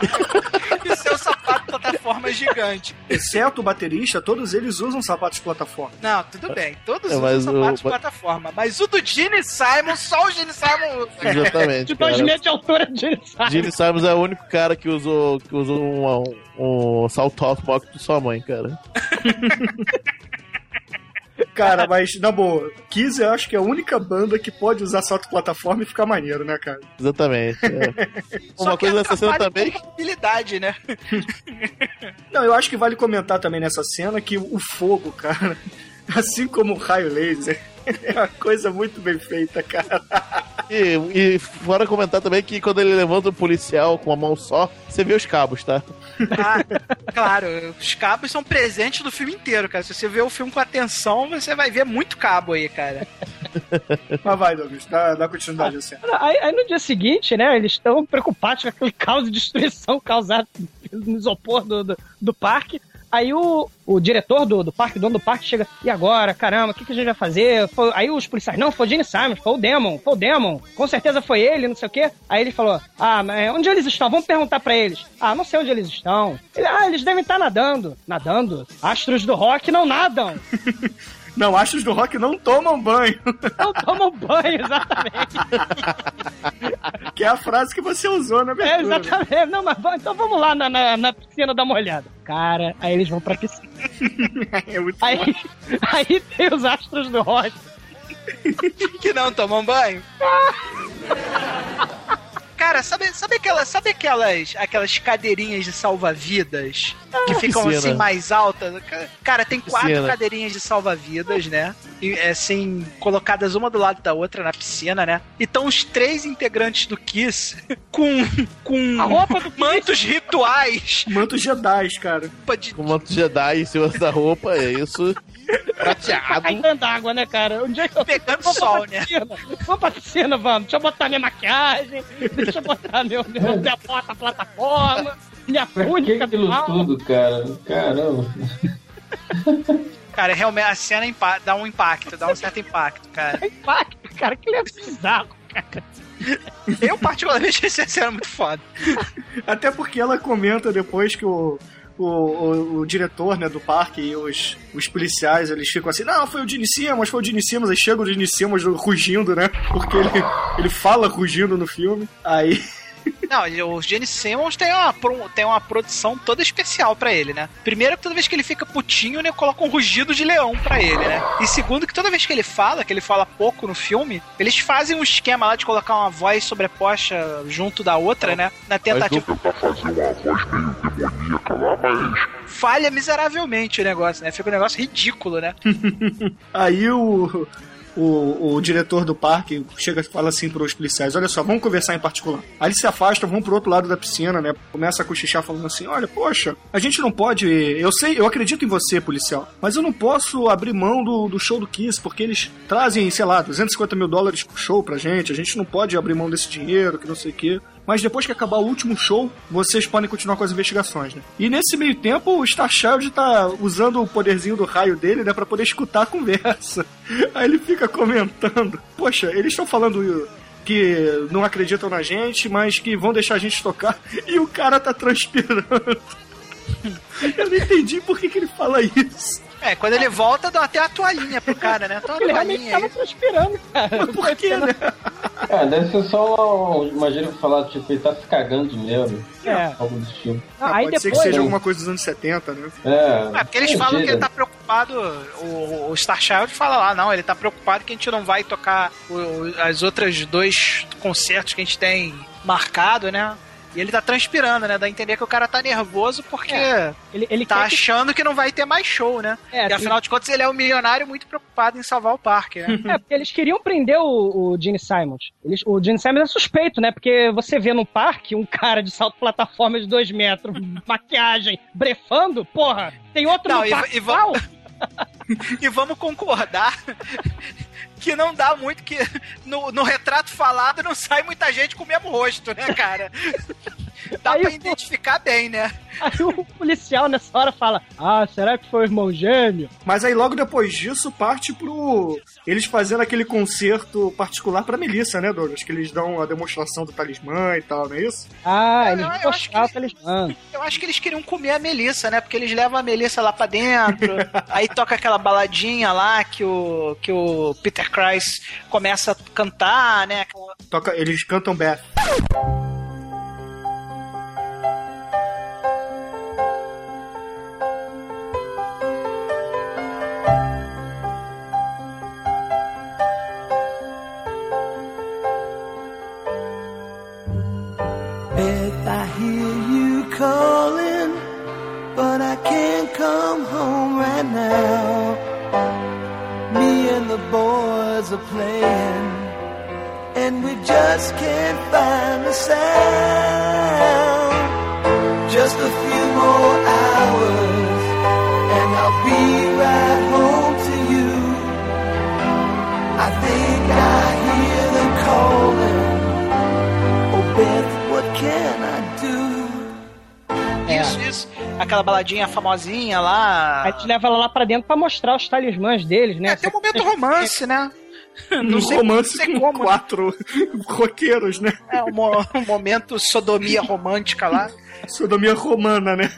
e seu sapato plataforma gigante. Exceto o baterista, todos eles usam sapatos de plataforma. Não, tudo bem, todos É, usam sapatos o- de plataforma, mas o do Gene Simon, só o Gene Simon usa. Exatamente. De dois metros de altura de Gene Simons. Gene Simons é o único cara que usou, que usou um, um, um salto alto maior que de sua mãe, cara. [laughs] Cara, mas na boa, Kiss eu acho que é a única banda que pode usar salto plataforma e ficar maneiro, né, cara? Exatamente. é. [laughs] Uma coisa nessa cena também. a mobilidade, né? Não, eu acho que vale comentar também nessa cena que o fogo, cara, [laughs] assim como o raio laser, é uma coisa muito bem feita, cara. E, e fora comentar também que quando ele levanta o policial com a mão só, você vê os cabos, tá? Ah, claro, os cabos são presentes do filme inteiro, cara. Se você ver o filme com atenção, você vai ver muito cabo aí, cara. Mas vai, Douglas, dá, dá continuidade assim. Aí, aí no dia seguinte, né, eles estão preocupados com aquele caos de destruição causado no isopor do, do, do parque. Aí o, o diretor do, do parque, dono do parque, chega, e agora, caramba, o que, que a gente vai fazer? Foi- aí os policiais, não, foi o Gene Simons, foi o Demon, foi o Demon, com certeza foi ele, não sei o quê. Aí ele falou, ah, mas onde eles estão? Vamos perguntar pra eles. Ah, não sei onde eles estão. Ele, ah, eles devem estar nadando. Nadando? Astros do rock não nadam. [laughs] Não, astros do rock não tomam banho, [laughs] Não tomam banho, exatamente. [laughs] que é a frase que você usou na É, abertura. né? exatamente. Não, mas então vamos lá na, na, na piscina dar uma olhada. Cara, aí eles vão pra piscina. [laughs] É muito Aí, aí tem os astros do rock. Que não tomam banho. Cara, sabe, sabe, aquelas, sabe aquelas, aquelas cadeirinhas de salva-vidas que ficam piscina. assim mais altas? Cara, tem quatro Piscina. cadeirinhas de salva-vidas, né? E, assim, colocadas uma do lado da outra na piscina, né? E estão os três integrantes do Kiss [laughs] com, com A roupa do mantos rituais Mantos Jedi, cara. de, Com um manto Jedi em cima da roupa, é isso. Prateado. Cai dentro d'água, né, cara? Um dia que eu pegando Vamos sol, pra né? piscina. Vamos pra piscina, vamos. Deixa eu botar minha maquiagem, deixa eu botar meu, meu, minha bota plataforma, minha Pra que túnica aquilo tudo, cara? Caramba. Cara, realmente a cena impa- dá um impacto, dá um certo impacto, cara. É [laughs] impacto, cara, que é bizarro, cara. Eu, particularmente, achei essa cena muito foda. Até porque ela comenta depois que o, o, o, o diretor né, do parque e os, os policiais eles ficam assim: não, foi o Gene Simmons, foi o Gene Simmons. Aí chega o Gene rugindo, né? Porque ele, ele fala rugindo no filme. Aí. Não, e o Gene Simmons tem uma, tem uma produção toda especial pra ele, né? Primeiro que toda vez que ele fica putinho, né, coloca um rugido de leão pra ele, né? E segundo que toda vez que ele fala, que ele fala pouco no filme, eles fazem um esquema lá de colocar uma voz sobreposta junto da outra, né? Na tentativa. Tentar fazer uma voz meio demoníaca lá, mas Falha miseravelmente o negócio, né? Fica um negócio ridículo, né? [laughs] Aí o, o, o diretor do parque chega e fala assim pros policiais: Olha só, vamos conversar em particular. Aí eles se afastam, vão pro outro lado da piscina, né? Começa a cochichar falando assim: Olha, poxa, a gente não pode. Eu sei, eu acredito em você, policial, mas eu não posso abrir mão do, do show do Kiss, porque eles trazem, sei lá, 250 mil dólares por show pra gente. A gente não pode abrir mão desse dinheiro, que não sei o quê. Mas depois que acabar o último show, vocês podem continuar com as investigações, né? E nesse meio tempo, o Starchild tá usando o poderzinho do raio dele, né? Pra poder escutar a conversa. [laughs] Aí ele fica comentando: Poxa, eles estão falando que não acreditam na gente, mas que vão deixar a gente tocar. [laughs] E o cara tá transpirando. [laughs] Eu não entendi por que, que ele fala isso. É, quando ele volta, dá até a toalhinha pro cara, né? Ele realmente tava transpirando, cara. Por quê, né? É, deve ser só gíria pra falar, tipo, ele tá se cagando de medo. É. Algo do tipo. Ah, aí Pode ser que depois. seja alguma coisa dos anos 70, né? É. É, porque eles é falam que ele tá preocupado. O, o Starchild fala lá, não, ele tá preocupado que a gente não vai tocar o- as outras dois concertos que a gente tem marcado, né? E ele tá transpirando, né? Dá a entender que o cara tá nervoso porque É. Ele, ele tá quer que- achando que não vai ter mais show, né? É, e afinal de contas, ele é um milionário muito preocupado em salvar o parque, né? [laughs] É, porque eles queriam prender o, o Gene Simons. Eles, o Gene Simons é suspeito, né? Porque você vê no parque um cara de salto plataforma de dois metros, [laughs] maquiagem, brefando, porra, tem outro Não, no e- parque e [laughs] e vamos concordar que não dá muito que [laughs] no, no retrato falado não sai muita gente com o mesmo rosto, né, cara? [laughs] Dá Aí, pra pô- identificar bem, né? Aí o policial nessa hora fala: Ah, será que foi o irmão gêmeo? Mas aí logo depois disso parte pro. Eles fazendo aquele concerto particular pra Melissa, né, Douglas? Que eles dão a demonstração do talismã e tal, não é isso? Ah, Eu- eles eu vão mostrar o talismã. Eu acho que eles queriam comer a Melissa, né? Porque eles levam a Melissa lá pra dentro, [laughs] aí toca aquela baladinha lá que o, que o Peter Christ começa a cantar, né? Aquela- Toca, eles cantam Beth. Beth, I hear you calling, but I can't come home right now. Me and the boys are playing, and we just can't find the sound. Just a few more hours, and I'll be right home to you. I think I hear them calling. Isso. Aquela baladinha famosinha lá. Aí a gente leva ela lá pra dentro pra mostrar os talismãs deles, né? É, tem um momento romance, né? [laughs] Não um sei, romance não sei com como. né? quatro [laughs] roqueiros, né? É um, mo- [laughs] um momento sodomia romântica lá. Sodomia romana, né?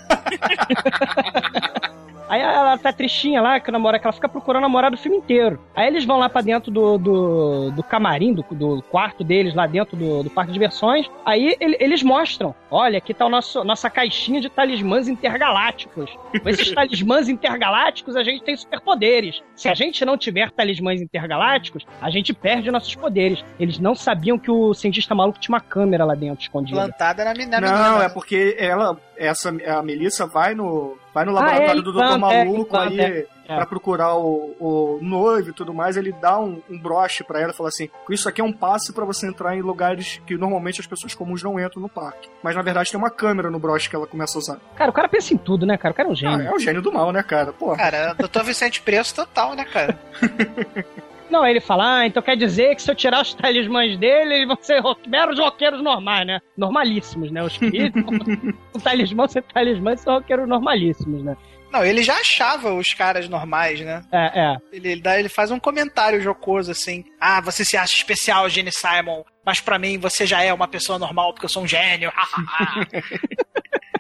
Aí ela tá tristinha lá, que o namora, que ela fica procurando namorado o filme inteiro. Aí eles vão lá pra dentro do, do, do camarim, do, do quarto deles, lá dentro do, do parque de diversões. Aí ele- eles mostram: olha, aqui tá o nosso, nossa caixinha de talismãs intergalácticos. Com esses [laughs] talismãs intergalácticos, a gente tem superpoderes. Se a gente não tiver talismãs intergalácticos, a gente perde nossos poderes. Eles não sabiam que o cientista maluco tinha uma câmera lá dentro escondida. Plantada na, na Não, menina. é porque ela, essa, a Melissa vai no, vai no Ah, laboratório é, do Dr. é, Maluco implanta, aí é. pra procurar o, o noivo e tudo mais. Ele dá um, um broche pra ela e fala assim: Isso aqui é um passe pra você entrar em lugares que normalmente as pessoas comuns não entram no parque. Mas na verdade tem uma câmera no broche que ela começa a usar. Cara, o cara pensa em tudo, né, cara? O cara é um Ah, gênio. é o gênio do mal, né, cara? Pô. Cara, Dr. Vicente Preço total, né, cara? [laughs] Não, ele fala, ah, então quer dizer que se eu tirar os talismãs dele, eles vão ser ro- meros roqueiros normais, né? Normalíssimos, né? Os que [laughs] o talismã sem talismã são roqueiros normalíssimos, né? Não, ele já achava os caras normais, né? É, é. Ele, ele, dá, ele faz um comentário jocoso assim: Ah, você se acha especial, Gene Simon, mas pra mim você já é uma pessoa normal porque eu sou um gênio. [laughs] [laughs]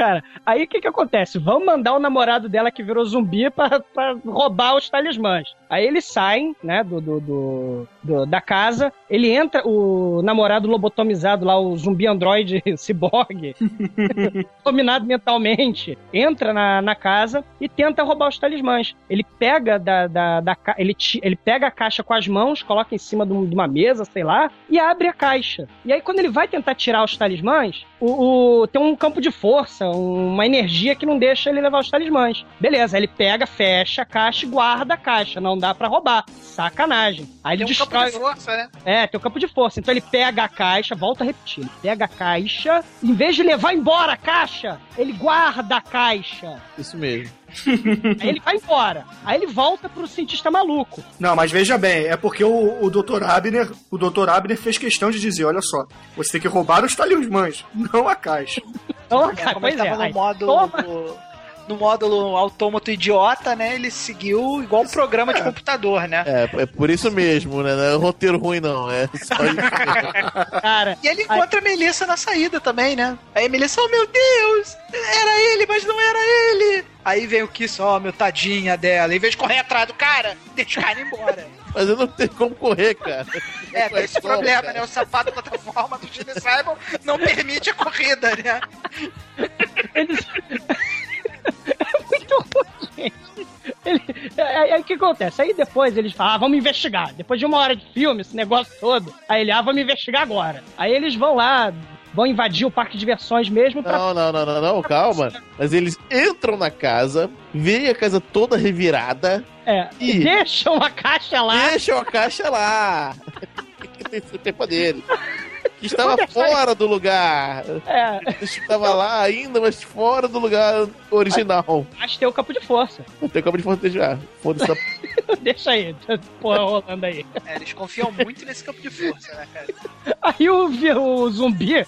Cara, aí o que que acontece? Vão mandar o namorado dela que virou zumbi pra, pra roubar os talismãs. Aí eles saem, né, do, do, do- do- da casa. Ele entra, o namorado lobotomizado lá, o zumbi androide [laughs] ciborgue, [laughs] dominado mentalmente, entra na, na casa e tenta roubar os talismãs. Ele pega da, da, da ele, ele pega a caixa com as mãos, coloca em cima de de uma mesa, sei lá, e abre a caixa. E aí, quando ele vai tentar tirar os talismãs, o, o- tem um campo de força, uma energia que não deixa ele levar os talismãs. Beleza, ele pega, fecha a caixa e guarda a caixa. Não dá pra roubar. Sacanagem. Aí ele Tem um campo destrói. de força, né? É, tem o campo de força. Então ele pega a caixa, volta a repetir. Ele pega a caixa, em vez de levar embora a caixa, ele guarda a caixa. Isso mesmo. Aí ele vai embora. Aí ele volta pro cientista maluco. Não, mas veja bem, é porque o, o Dr. Abner, o Dr. Abner fez questão de dizer, olha só, você tem que roubar os talismãs, não a caixa. Então, É, cara, como ele pois é. tava no módulo. toma. No módulo autômato idiota, né? Ele seguiu igual um programa de computador, né? É, é por isso mesmo, né? Não é roteiro ruim, não. É só isso. Cara, E ele encontra a Melissa na saída também, né? Aí a Melissa, oh meu Deus, era ele, mas não era ele. Aí vem o Kiss, ó, meu tadinha dela. Em vez de correr atrás do cara, deixa o cara ir embora. Mas eu não tenho como correr, cara. É, tem esse problema, né? O sapato plataforma do Gene Simon não permite a corrida, né? eles. É muito ruim, gente. Ele... Aí aí o que acontece? Aí depois eles falam, ah, vamos investigar. Depois de uma hora de filme, esse negócio todo. Aí ele, ah, vamos investigar agora. Aí eles vão lá, vão invadir o parque de diversões mesmo pra. Não, não, não, não, não, calma. Mas eles entram na casa, veem a casa toda revirada. É, e deixam a caixa lá. Deixam a caixa lá. que [laughs] tem superpoderes. [laughs] Estava fora do lugar. É. Estava lá ainda, mas fora do lugar original. Acho que tem o campo de força. Tem o campo de força já. Foda-se. [laughs] Deixa aí, porra rolando aí. É, eles confiam muito nesse campo de força, né, cara? Aí o, o zumbi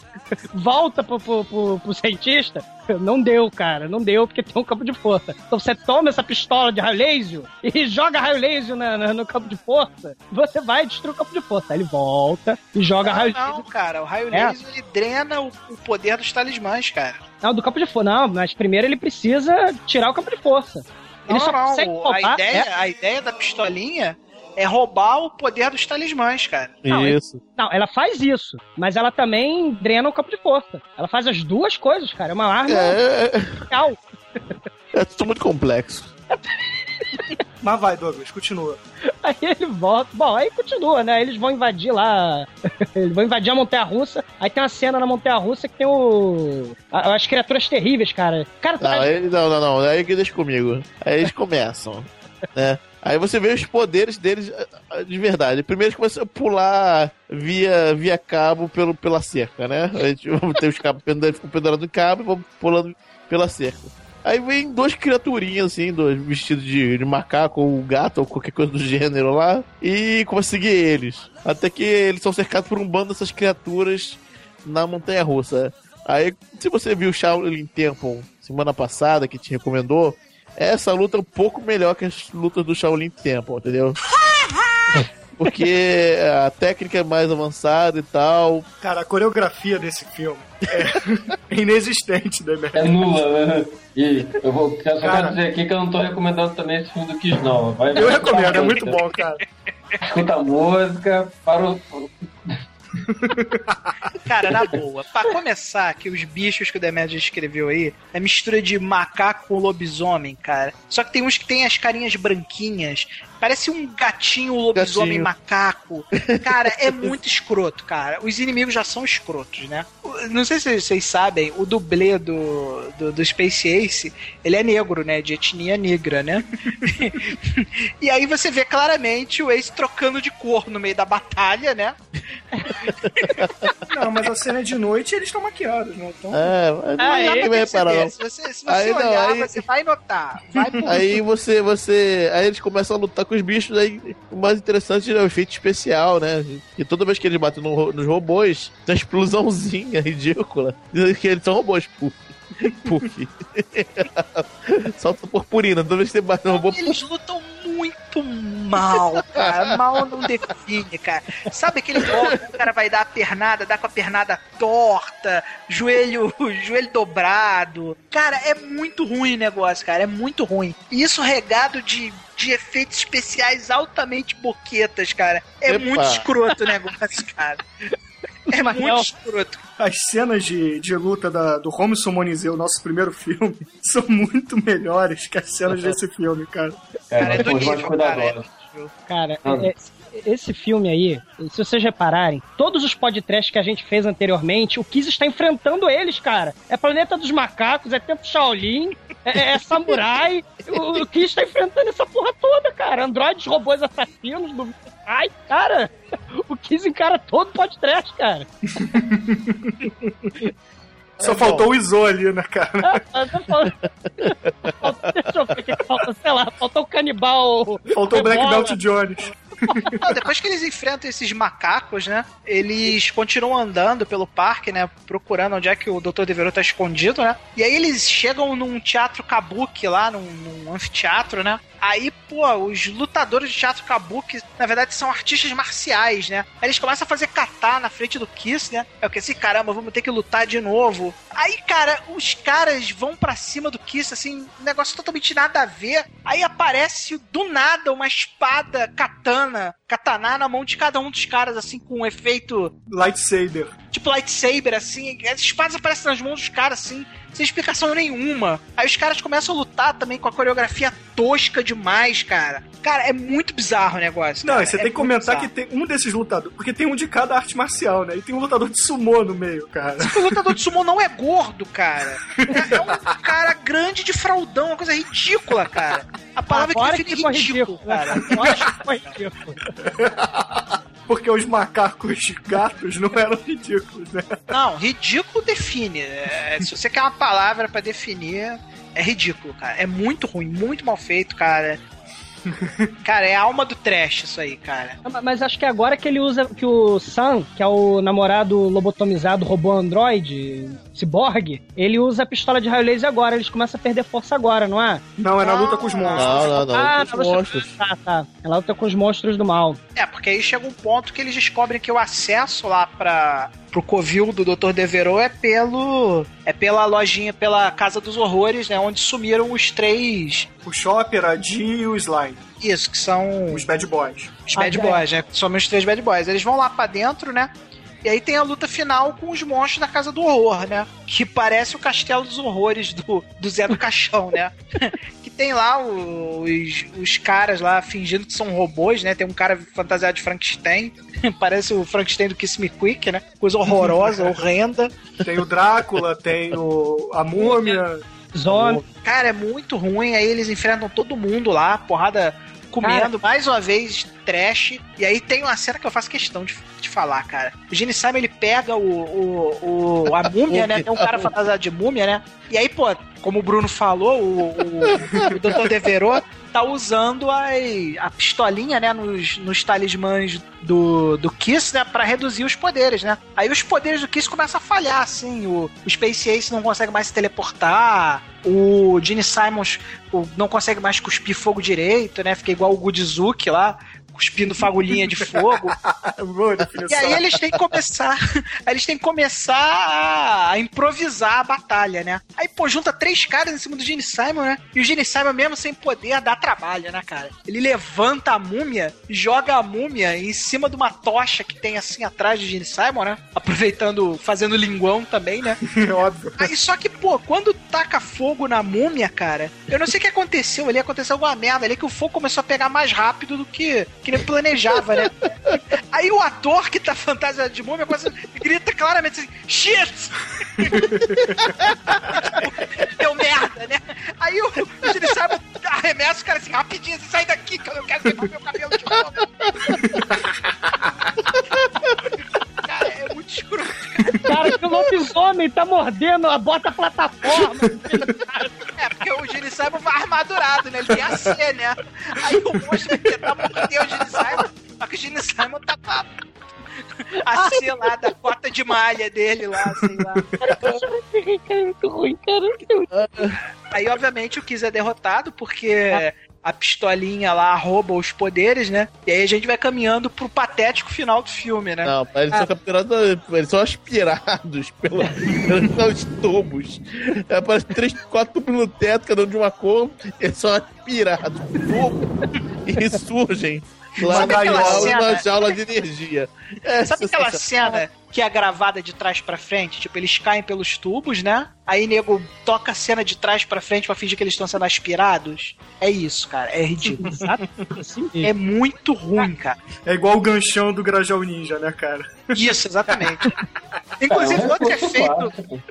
volta pro, pro, pro, pro, cientista. Não deu, cara. Não deu porque tem um campo de força. Então você toma essa pistola de raio laser e [laughs] joga raio laser na, na, no campo de força. Você vai destruir o campo de força. Aí ele volta e joga não, raio laser. Não, cara. O raio é. laser ele drena o, o poder dos talismãs, cara. Não, do campo de força. Não, mas primeiro ele precisa tirar o campo de força. Ele não, só não. consegue roubar, a, ideia, é... a ideia da pistolinha é roubar o poder dos talismãs, cara. Não, isso. Não, ela faz isso, mas ela também drena o campo de força. Ela faz as duas coisas, cara. É uma arma é... real. [laughs] É tudo muito complexo. [laughs] Mas vai, Douglas, continua. [laughs] Aí ele volta. Bom, aí continua, né? Eles vão invadir lá. [laughs] Eles vão invadir a Montanha Russa. Aí tem uma cena na Montanha Russa que tem o. As criaturas terríveis, cara. Cara, não, aí, não, não, não. Aí que deixa comigo. Aí eles começam. [laughs] né? Aí você vê os poderes deles de verdade. Primeiro eles começam a pular via, via cabo pelo, pela cerca, né? A gente tem os cabos pendurados, ficam pendurados no cabo e vão pulando pela cerca. Aí vem duas criaturinhas, assim, dois vestidos de, de, macaco ou gato ou qualquer coisa do gênero lá, e seguir eles. Até que eles são cercados por um bando dessas criaturas na montanha russa. Aí, se você viu o Shaolin Temple semana passada, que te recomendou, essa luta é um pouco melhor que as lutas do Shaolin Temple, entendeu? [laughs] Porque a técnica é mais avançada e tal. Cara, a coreografia desse filme é [laughs] inexistente, né, É nula, né? E eu vou, só cara, quero dizer aqui que eu não tô recomendando também esse filme do Kiss, não. Vai, eu recomendo, é muito bom, cara. Escuta a música, para o. Cara, na boa, pra começar, que os bichos que o Demetrio escreveu aí é mistura de macaco com lobisomem, cara. Só que tem uns que tem as carinhas branquinhas. Parece um gatinho lobisomem gatinho. macaco. Cara, é muito escroto, cara. Os inimigos já são escrotos, né? Não sei se vocês sabem, o dublê do, do, do Space Ace, ele é negro, né? De etnia negra, né? [laughs] e aí você vê claramente o Ace trocando de cor no meio da batalha, né? Não, mas a cena é de noite e eles estão maquiados, né? Então... É, não ah, é, vai reparar, não. Se você, se você aí, olhar, não, aí... você vai notar. Vai [laughs] aí você, você. Aí eles começam a lutar com os bichos, aí o mais interessante é o efeito especial, né? E toda vez que eles batem no, nos robôs, tem uma explosãozinha [laughs] ridícula. Que eles são robôs, puf. Puff. [laughs] [laughs] Solta purpurina, toda vez que você bate no robô. Eles lutam muito mal, cara. Mal não define, cara. Sabe aquele golpe que o cara vai dar a pernada, dá com a pernada torta, joelho, [laughs] joelho dobrado. Cara, é muito ruim o negócio, cara. É muito ruim. E isso regado de de efeitos especiais altamente boquetas, cara. É Epa. muito escroto o negócio, cara. É muito escroto. As cenas de, de luta da, do Robinson Monizeu, nosso primeiro filme, [laughs] são muito melhores que as cenas desse filme, cara. É, cara, é do nível, cara. Cara, é, esse filme aí, se vocês repararem, todos os podcasts que a gente fez anteriormente, o Kiz está enfrentando eles, cara. É Planeta dos Macacos, é Tempo Shaolin, é, é Samurai. [laughs] o, o Kiz está enfrentando essa porra toda, cara. Androides, robôs assassinos do. Ai, cara, [laughs] o Kiz encara todo podcast, cara. [laughs] Só é faltou bom. o Iso ali, né, cara? [laughs] Deixa eu ver o que falta, sei lá, faltou o canibal. Faltou o Black Belt Jones. Não, depois que eles enfrentam esses macacos, né? Eles continuam andando pelo parque, né? Procurando onde é que o Dr. Devereaux tá escondido, né? E aí eles chegam num teatro kabuki lá, num, num anfiteatro, né? Aí, pô, os lutadores de teatro kabuki, na verdade, são artistas marciais, né? Aí eles começam a fazer kata na frente do Kiss, né? É o que assim, caramba, vamos ter que lutar de novo. Aí, cara, os caras vão para cima do Kiss, assim, um negócio totalmente nada a ver. Aí aparece do nada uma espada katana, katana na mão de cada um dos caras, assim, com um efeito. Lightsaber. tipo lightsaber, assim. As espadas aparecem nas mãos dos caras, assim, sem explicação nenhuma. Aí os caras começam a lutar também com a coreografia tosca demais, cara. Cara, é muito bizarro o negócio. Não, cara. e você É tem que comentar bizarro. que tem um desses lutadores, porque tem um de cada arte marcial, né? E tem um lutador de sumô no meio, cara. O lutador de sumô não é gordo, cara. É, é um cara grande de fraldão, uma coisa ridícula, cara. A palavra Agora que que define ficou ridículo, ridículo, cara. Agora que ridículo. [laughs] Porque os macacos gatos não eram ridículos, né? Não, ridículo define. É, se você quer uma palavra pra definir, é ridículo, cara. É muito ruim, muito mal feito, cara. [laughs] Cara, é a alma do trash isso aí, cara. Mas acho que agora que ele usa, que o Sam, que é o namorado lobotomizado robô android, ciborgue, ele usa a pistola de raio laser agora, eles começam a perder força agora, não é? Não, é na luta com os monstros. Não, não, não. Ah, os monstros. Tá, tá. Ela luta com os monstros do mal. É, porque aí chega um ponto que eles descobrem que o acesso lá pra, pro covil do Dr. Devereux é pelo. É pela lojinha, pela Casa dos Horrores, né? Onde sumiram os três. O Chopper, a Dee e o Slime. Isso, que são Os Bad Boys. os Bad Ah, Boys, né? Somos os três Bad Boys. Eles vão lá pra dentro, né? E aí tem a luta final com os monstros da Casa do Horror, né? Que parece o Castelo dos Horrores do, do Zé do Caixão, né? [laughs] que tem lá os, os caras lá fingindo que são robôs, né? Tem um cara fantasiado de Frankenstein. [laughs] parece o Frankenstein do Kiss Me Quick, né? Coisa horrorosa, [laughs] horrenda. Tem o Drácula, tem o, a [laughs] Múmia. Zombie. Cara, é muito ruim. Aí eles enfrentam todo mundo lá, porrada comendo. Mais uma vez, trash. E aí tem uma cena que eu faço questão de, de falar, cara. O Gene Simon, ele pega o, o, o- a [laughs] múmia, né? Tem um cara fantasiado de múmia, né? E aí, pô, como o Bruno falou, o, o, o Dr. Devereux tá usando as, a pistolinha, né, nos, nos talismãs do, do Kiss, né, pra reduzir os poderes, né? Aí os poderes do Kiss começam a falhar, assim, o, o Space Ace não consegue mais se teleportar, o Gene Simons o- não consegue mais cuspir fogo direito, né? Fica igual o Goodzuki lá, cuspindo fagulhinha de fogo. [laughs] E aí eles têm que começar. [laughs] eles têm que começar a, improvisar a batalha, né? Aí, pô, junta três caras em cima do Gene Simon, né? E o Gene Simon, mesmo sem poder, dá trabalho, né, cara? Ele levanta a múmia, joga a múmia em cima de uma tocha que tem assim atrás do Gene Simon, né? Aproveitando, fazendo linguão também, né? [laughs] Óbvio. Aí só que, pô, quando taca fogo na múmia, cara, eu não sei o que aconteceu ali, aconteceu alguma merda ali que o fogo começou a pegar mais rápido do que, que ele planejava, né? [laughs] Aí o ator que tá fantasiado de múmia começa, grita claramente assim, shit! [laughs] Deu merda, né? Aí o, o Simon arremessa o cara assim, rapidinho, assim, sai daqui, que eu não quero queimar meu cabelo de novo. [laughs] Cara, é escroto. Cara, que o lobisomem tá mordendo a bota plataforma. É, porque o Gene Simon vai armadurado, né? Ele tem a C, né? Aí o monstro vai tentar morder o Gene Simon, só que o Gene Simon tá com a, C lá da cota de malha dele lá, sei lá. é muito ruim, cara. Aí, obviamente, o Kiss é derrotado porque a pistolinha lá rouba os poderes, né? E aí a gente vai caminhando pro patético final do filme, né? Não, eles são capturados, eles são aspirados [laughs] pelo- pelos tubos. É, Aparece três, quatro tubos no teto, cada um de uma cor, eles são aspirados [laughs] e surgem lá Sabe na jaula, cena? na jaula de energia. É Sabe aquela cena que é gravada de trás pra frente? Tipo, eles caem pelos tubos, né? Aí nego toca a cena de trás pra frente pra fingir que eles estão sendo aspirados. É isso, cara. É ridículo. [laughs] Exato. Assim. É muito ruim, cara. É igual o ganchão do Grajal Ninja, né, cara? Isso, exatamente. [laughs] Inclusive, É um outro efeito.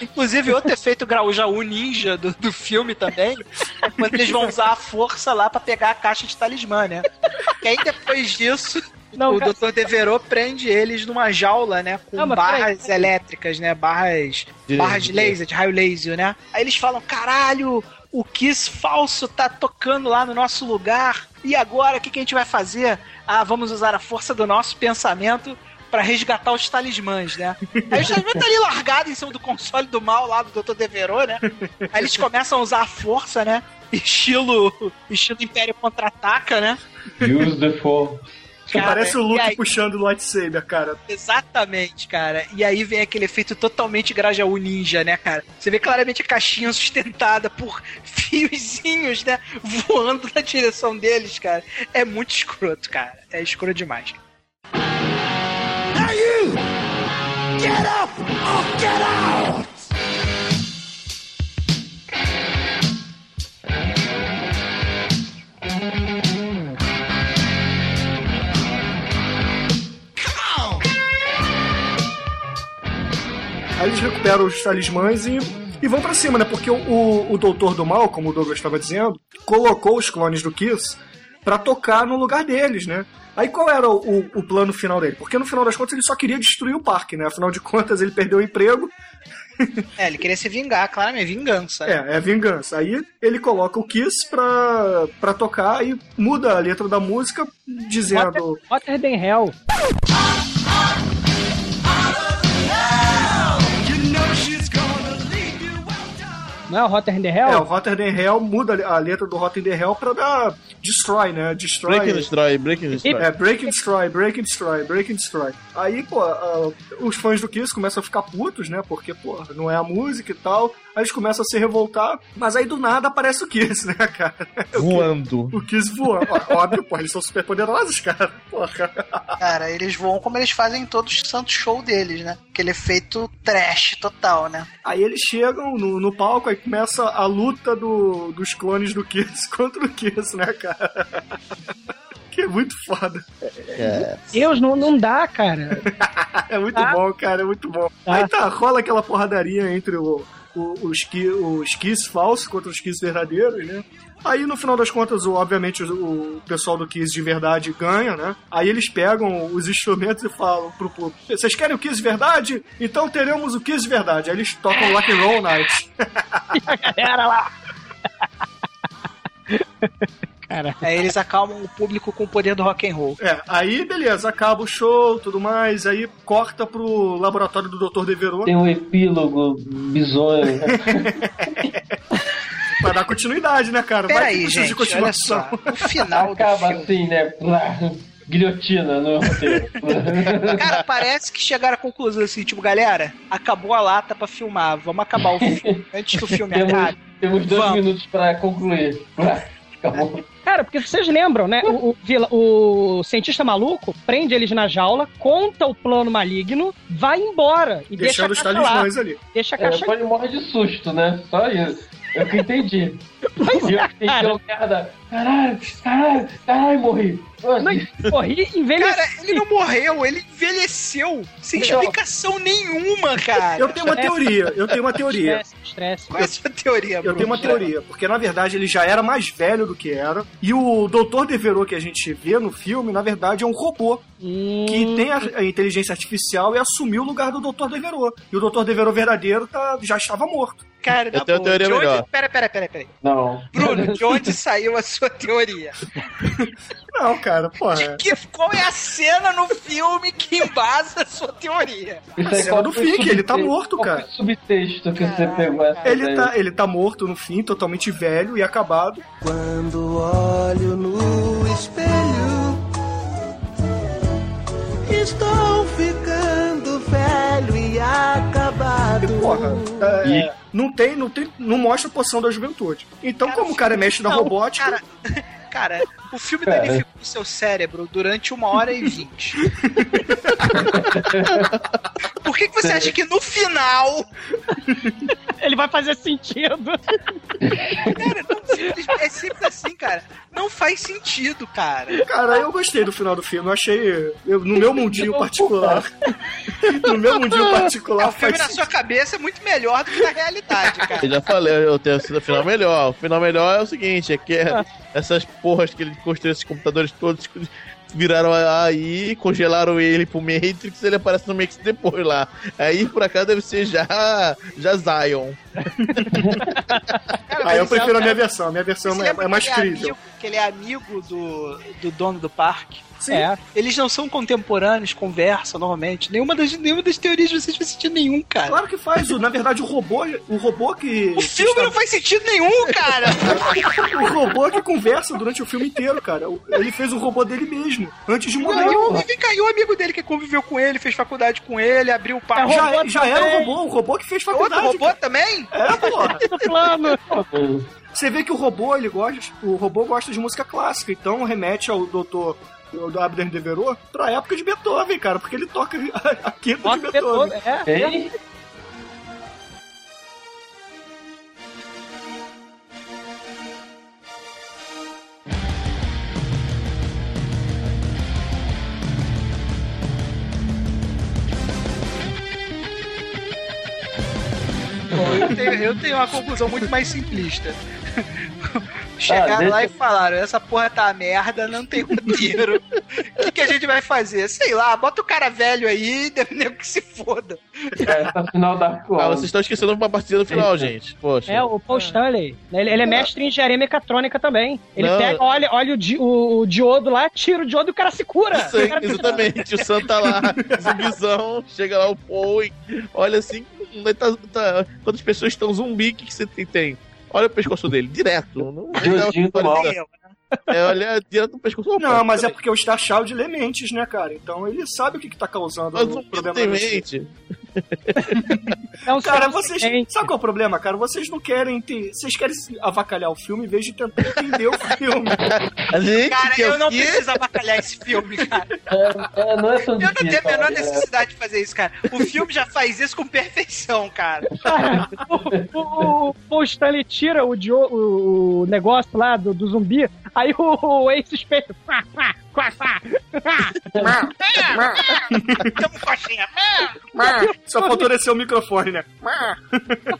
Inclusive, outro efeito Grajaú Ninja do, do filme também é quando eles vão usar a força lá pra pegar a caixa de talismã, né? E aí depois disso. Não, o cara- Dr. Devereux prende eles numa jaula, né? Com Não, barras peraí. elétricas, né? Barras De barras de laser, de raio laser, né? Aí eles falam: caralho, o Kiss falso tá tocando lá no nosso lugar. E agora, o que, que a gente vai fazer? Ah, vamos usar a força do nosso pensamento pra resgatar os talismãs, né? [laughs] Aí os talismãs tá ali largado em cima do console do mal lá do Dr. Devereux, né? Aí eles começam a usar a força, né? Estilo, estilo Império Contra-Ataca, né? Use the force. Cara, Parece o Luke aí- puxando o lightsaber, cara. Exatamente, cara. E aí vem aquele efeito totalmente Grajaú Ninja, né, cara? Você vê claramente a caixinha sustentada por [laughs] fiozinhos, né? Voando na direção deles, cara. É muito escroto, cara. É escroto demais. Get up or get out! Aí eles recuperam os talismãs e, e vão pra cima, né? Porque o, o, o Doutor do Mal, como o Douglas estava dizendo, colocou os clones do Kiss pra tocar no lugar deles, né? Aí qual era o, o, plano final dele? Porque no final das contas ele só queria destruir o parque, né? Afinal de contas ele perdeu o emprego. É, ele queria se vingar, claramente, vingança. É, é vingança. Aí ele coloca o Kiss pra, pra tocar e muda a letra da música dizendo. Hotter than Hell. Não é o Hotter than Hell? É, o Hotter Than Hell muda a letra do Hotter Than Hell pra dar Destroy, né? Destroy. Break and Destroy, Break and Destroy. É, Break and Destroy, Break and Destroy, Break and Destroy. Aí, pô, ah, os fãs do Kiss começam a ficar putos, né? Porque, pô, não é a música e tal. Aí eles começam a se revoltar, mas aí do nada aparece o Kiss, [laughs] né, cara? Voando. O Kiss voando. Óbvio, pô, eles são super poderosos, cara. Porra. Cara, eles voam como eles fazem em todos os santos show deles, né? Aquele efeito trash total, né? Aí eles chegam no, no palco, aí começa a luta do, dos clones do Kiss [laughs] contra o Kiss, né, cara? [laughs] que é muito foda. Deus, não, não dá, cara. [laughs] É muito Ah. bom, cara, é muito bom. Aí tá, rola aquela porradaria entre o, o, os, os Kiss falsos contra os Kiss verdadeiros, né? Aí, no final das contas, o- obviamente, o, o pessoal do Kiss de verdade ganha, né? Aí eles pegam os instrumentos e falam pro público, vocês querem o Kiss de verdade? Então teremos o Kiss de verdade. Aí eles tocam Rock and Roll Night. [laughs] Galera lá. Cara, Aí eles acalmam o público com o poder do rock and roll. É, aí beleza, acaba o show, tudo mais, aí corta pro laboratório do Dr. Devereux Tem um epílogo bizonho. [laughs] pra dar continuidade, né, cara? Vai que Peraí, precisa de gente, olha só. continuação. No final do Acaba filme. assim, né? Guilhotina no roteiro. [laughs] Cara, parece que chegaram à conclusão assim, tipo, galera, acabou a lata pra filmar, vamos acabar o filme antes que o filme temos, acabe. temos dois Vamos. minutos pra concluir. Acabou. Cara, porque vocês lembram, né? O, o, vila- o cientista maluco prende eles na jaula, conta o plano maligno, vai embora e Deixando os deixa a caixa lá. talismãs ali. Deixa a É, caixa depois ele morre de susto, né? Só isso. É o que eu entendi. E eu entendi cara. o cara da. Caralho, caralho, caralho, morri. Não, morri envelhecido. Cara, ele não morreu, ele envelheceu sem Não. explicação nenhuma, cara. Eu tenho uma teoria, eu tenho uma teoria. Estresse, estresse. Qual é a sua teoria, Eu Bruno? tenho uma teoria, porque na verdade ele já era mais velho do que era, e o Dr. Devereux que a gente vê no filme, na verdade, é um robô Hum, que tem a, inteligência artificial e assumiu o lugar do Dr. Devereux. E o Dr. Devereux verdadeiro tá- já estava morto. Cara, Eu tenho boa, teoria onde... melhor. Pera, pera, pera, pera. Não. Bruno, de onde saiu a sua teoria? Não, cara, porra. Que, qual é a cena no filme que embasa a sua teoria? Isso A cena qual do Fique, ele tá morto, qual cara. subtexto que você pegou essa Ele tá, ele tá morto no fim, totalmente velho e acabado. Quando olho no espelho, estou ficando velho e acabado. E, porra, é, não tem, não tem, não mostra a poção da juventude. Então, como o cara é mestre da Não, robótica, Cara, [laughs] cara, o filme Cara. danificou o seu cérebro durante uma hora e vinte. [laughs] Por que, que você acha que no final Ele vai fazer sentido. Cara, não, é simples assim, cara. Não faz sentido, cara. Cara, eu gostei do final do filme. Eu achei. eu- no meu mundinho particular. [laughs] no meu mundinho É, particular o filme faz na sua cabeça é muito melhor do que na realidade, cara. Eu já falei, eu tenho sido o final melhor. O final melhor é o seguinte, é que é- essas porras que ele construiu, esses computadores todos viraram aí, congelaram ele pro Matrix, ele aparece no Matrix depois lá. Aí por acaso deve ser já, já Zion. Cara, Ah, eu prefiro a é- minha versão. A minha versão é, é mais crível. amigo- que ele é amigo do, do dono do parque. Sim. É. Eles não são contemporâneos, conversam normalmente. Nenhuma das, nenhuma das teorias vocês faz sentido nenhum, cara. Claro que faz. O- Na verdade, o robô. O robô que. O filme não faz sentido nenhum, cara. [laughs] O robô que conversa durante o filme inteiro, cara. Ele fez o robô dele mesmo, antes de morrer. Não, e vem cá, e o amigo dele que conviveu com ele, fez faculdade com ele, abriu o parque. Já, robô já era o robô, o robô que fez É Outro faculdade. robô também? É, porra. [laughs] Plano. Você vê que o robô, ele gosta. O robô gosta de música clássica, então remete ao Dr. o do Abner Devereux, pra época de Beethoven, cara, porque ele toca a quinta de Toca Beethoven. Beethoven, é. Hein? Bom, eu tenho, eu tenho uma conclusão muito mais simplista. [laughs] Chegaram Ah, lá e falaram: essa porra tá merda, não tem roteiro. [laughs] O que, que a gente vai fazer? Sei lá, bota o cara velho aí e nego que se foda. Essa final da Ah, vocês estão esquecendo uma partida no final, gente. Poxa. É, o Paul Stanley. Ele, ele é mestre em engenharia mecatrônica também. Ele Não. pega, olha, olha o, di- o, o diodo lá, tira o diodo e o cara se cura. Isso aí, O cara- exatamente. O Sam tá lá, [laughs] zumbizão, chega lá o Paul e olha assim, tá- tá- quantas pessoas estão zumbi, o que, que você tem? Olha o pescoço dele, direto. Não, [laughs] Diodinho do mal. É, olha direto no pescoço. Opa, Não, mas é porque o Star Child lê mentes, né, cara? Então ele sabe o que, que tá causando Mas o problema tem mente. [laughs] É um Cara, vocês. inocente. Sabe qual é o problema, cara? Vocês não querem ter. Vocês querem avacalhar o filme em vez de tentar entender o filme. [laughs] Gente Cara, eu o não preciso avacalhar esse filme, cara. [laughs] É, é, não é tão Eu não tenho a menor cara. necessidade de fazer isso, cara. O filme já faz isso com perfeição, cara. Cara, o, o, o Paul Stanley tira o, o, o negócio lá do, do zumbi, aí o, o Ace espelha. Tamo coxinha. Só faltou descer o microfone, né?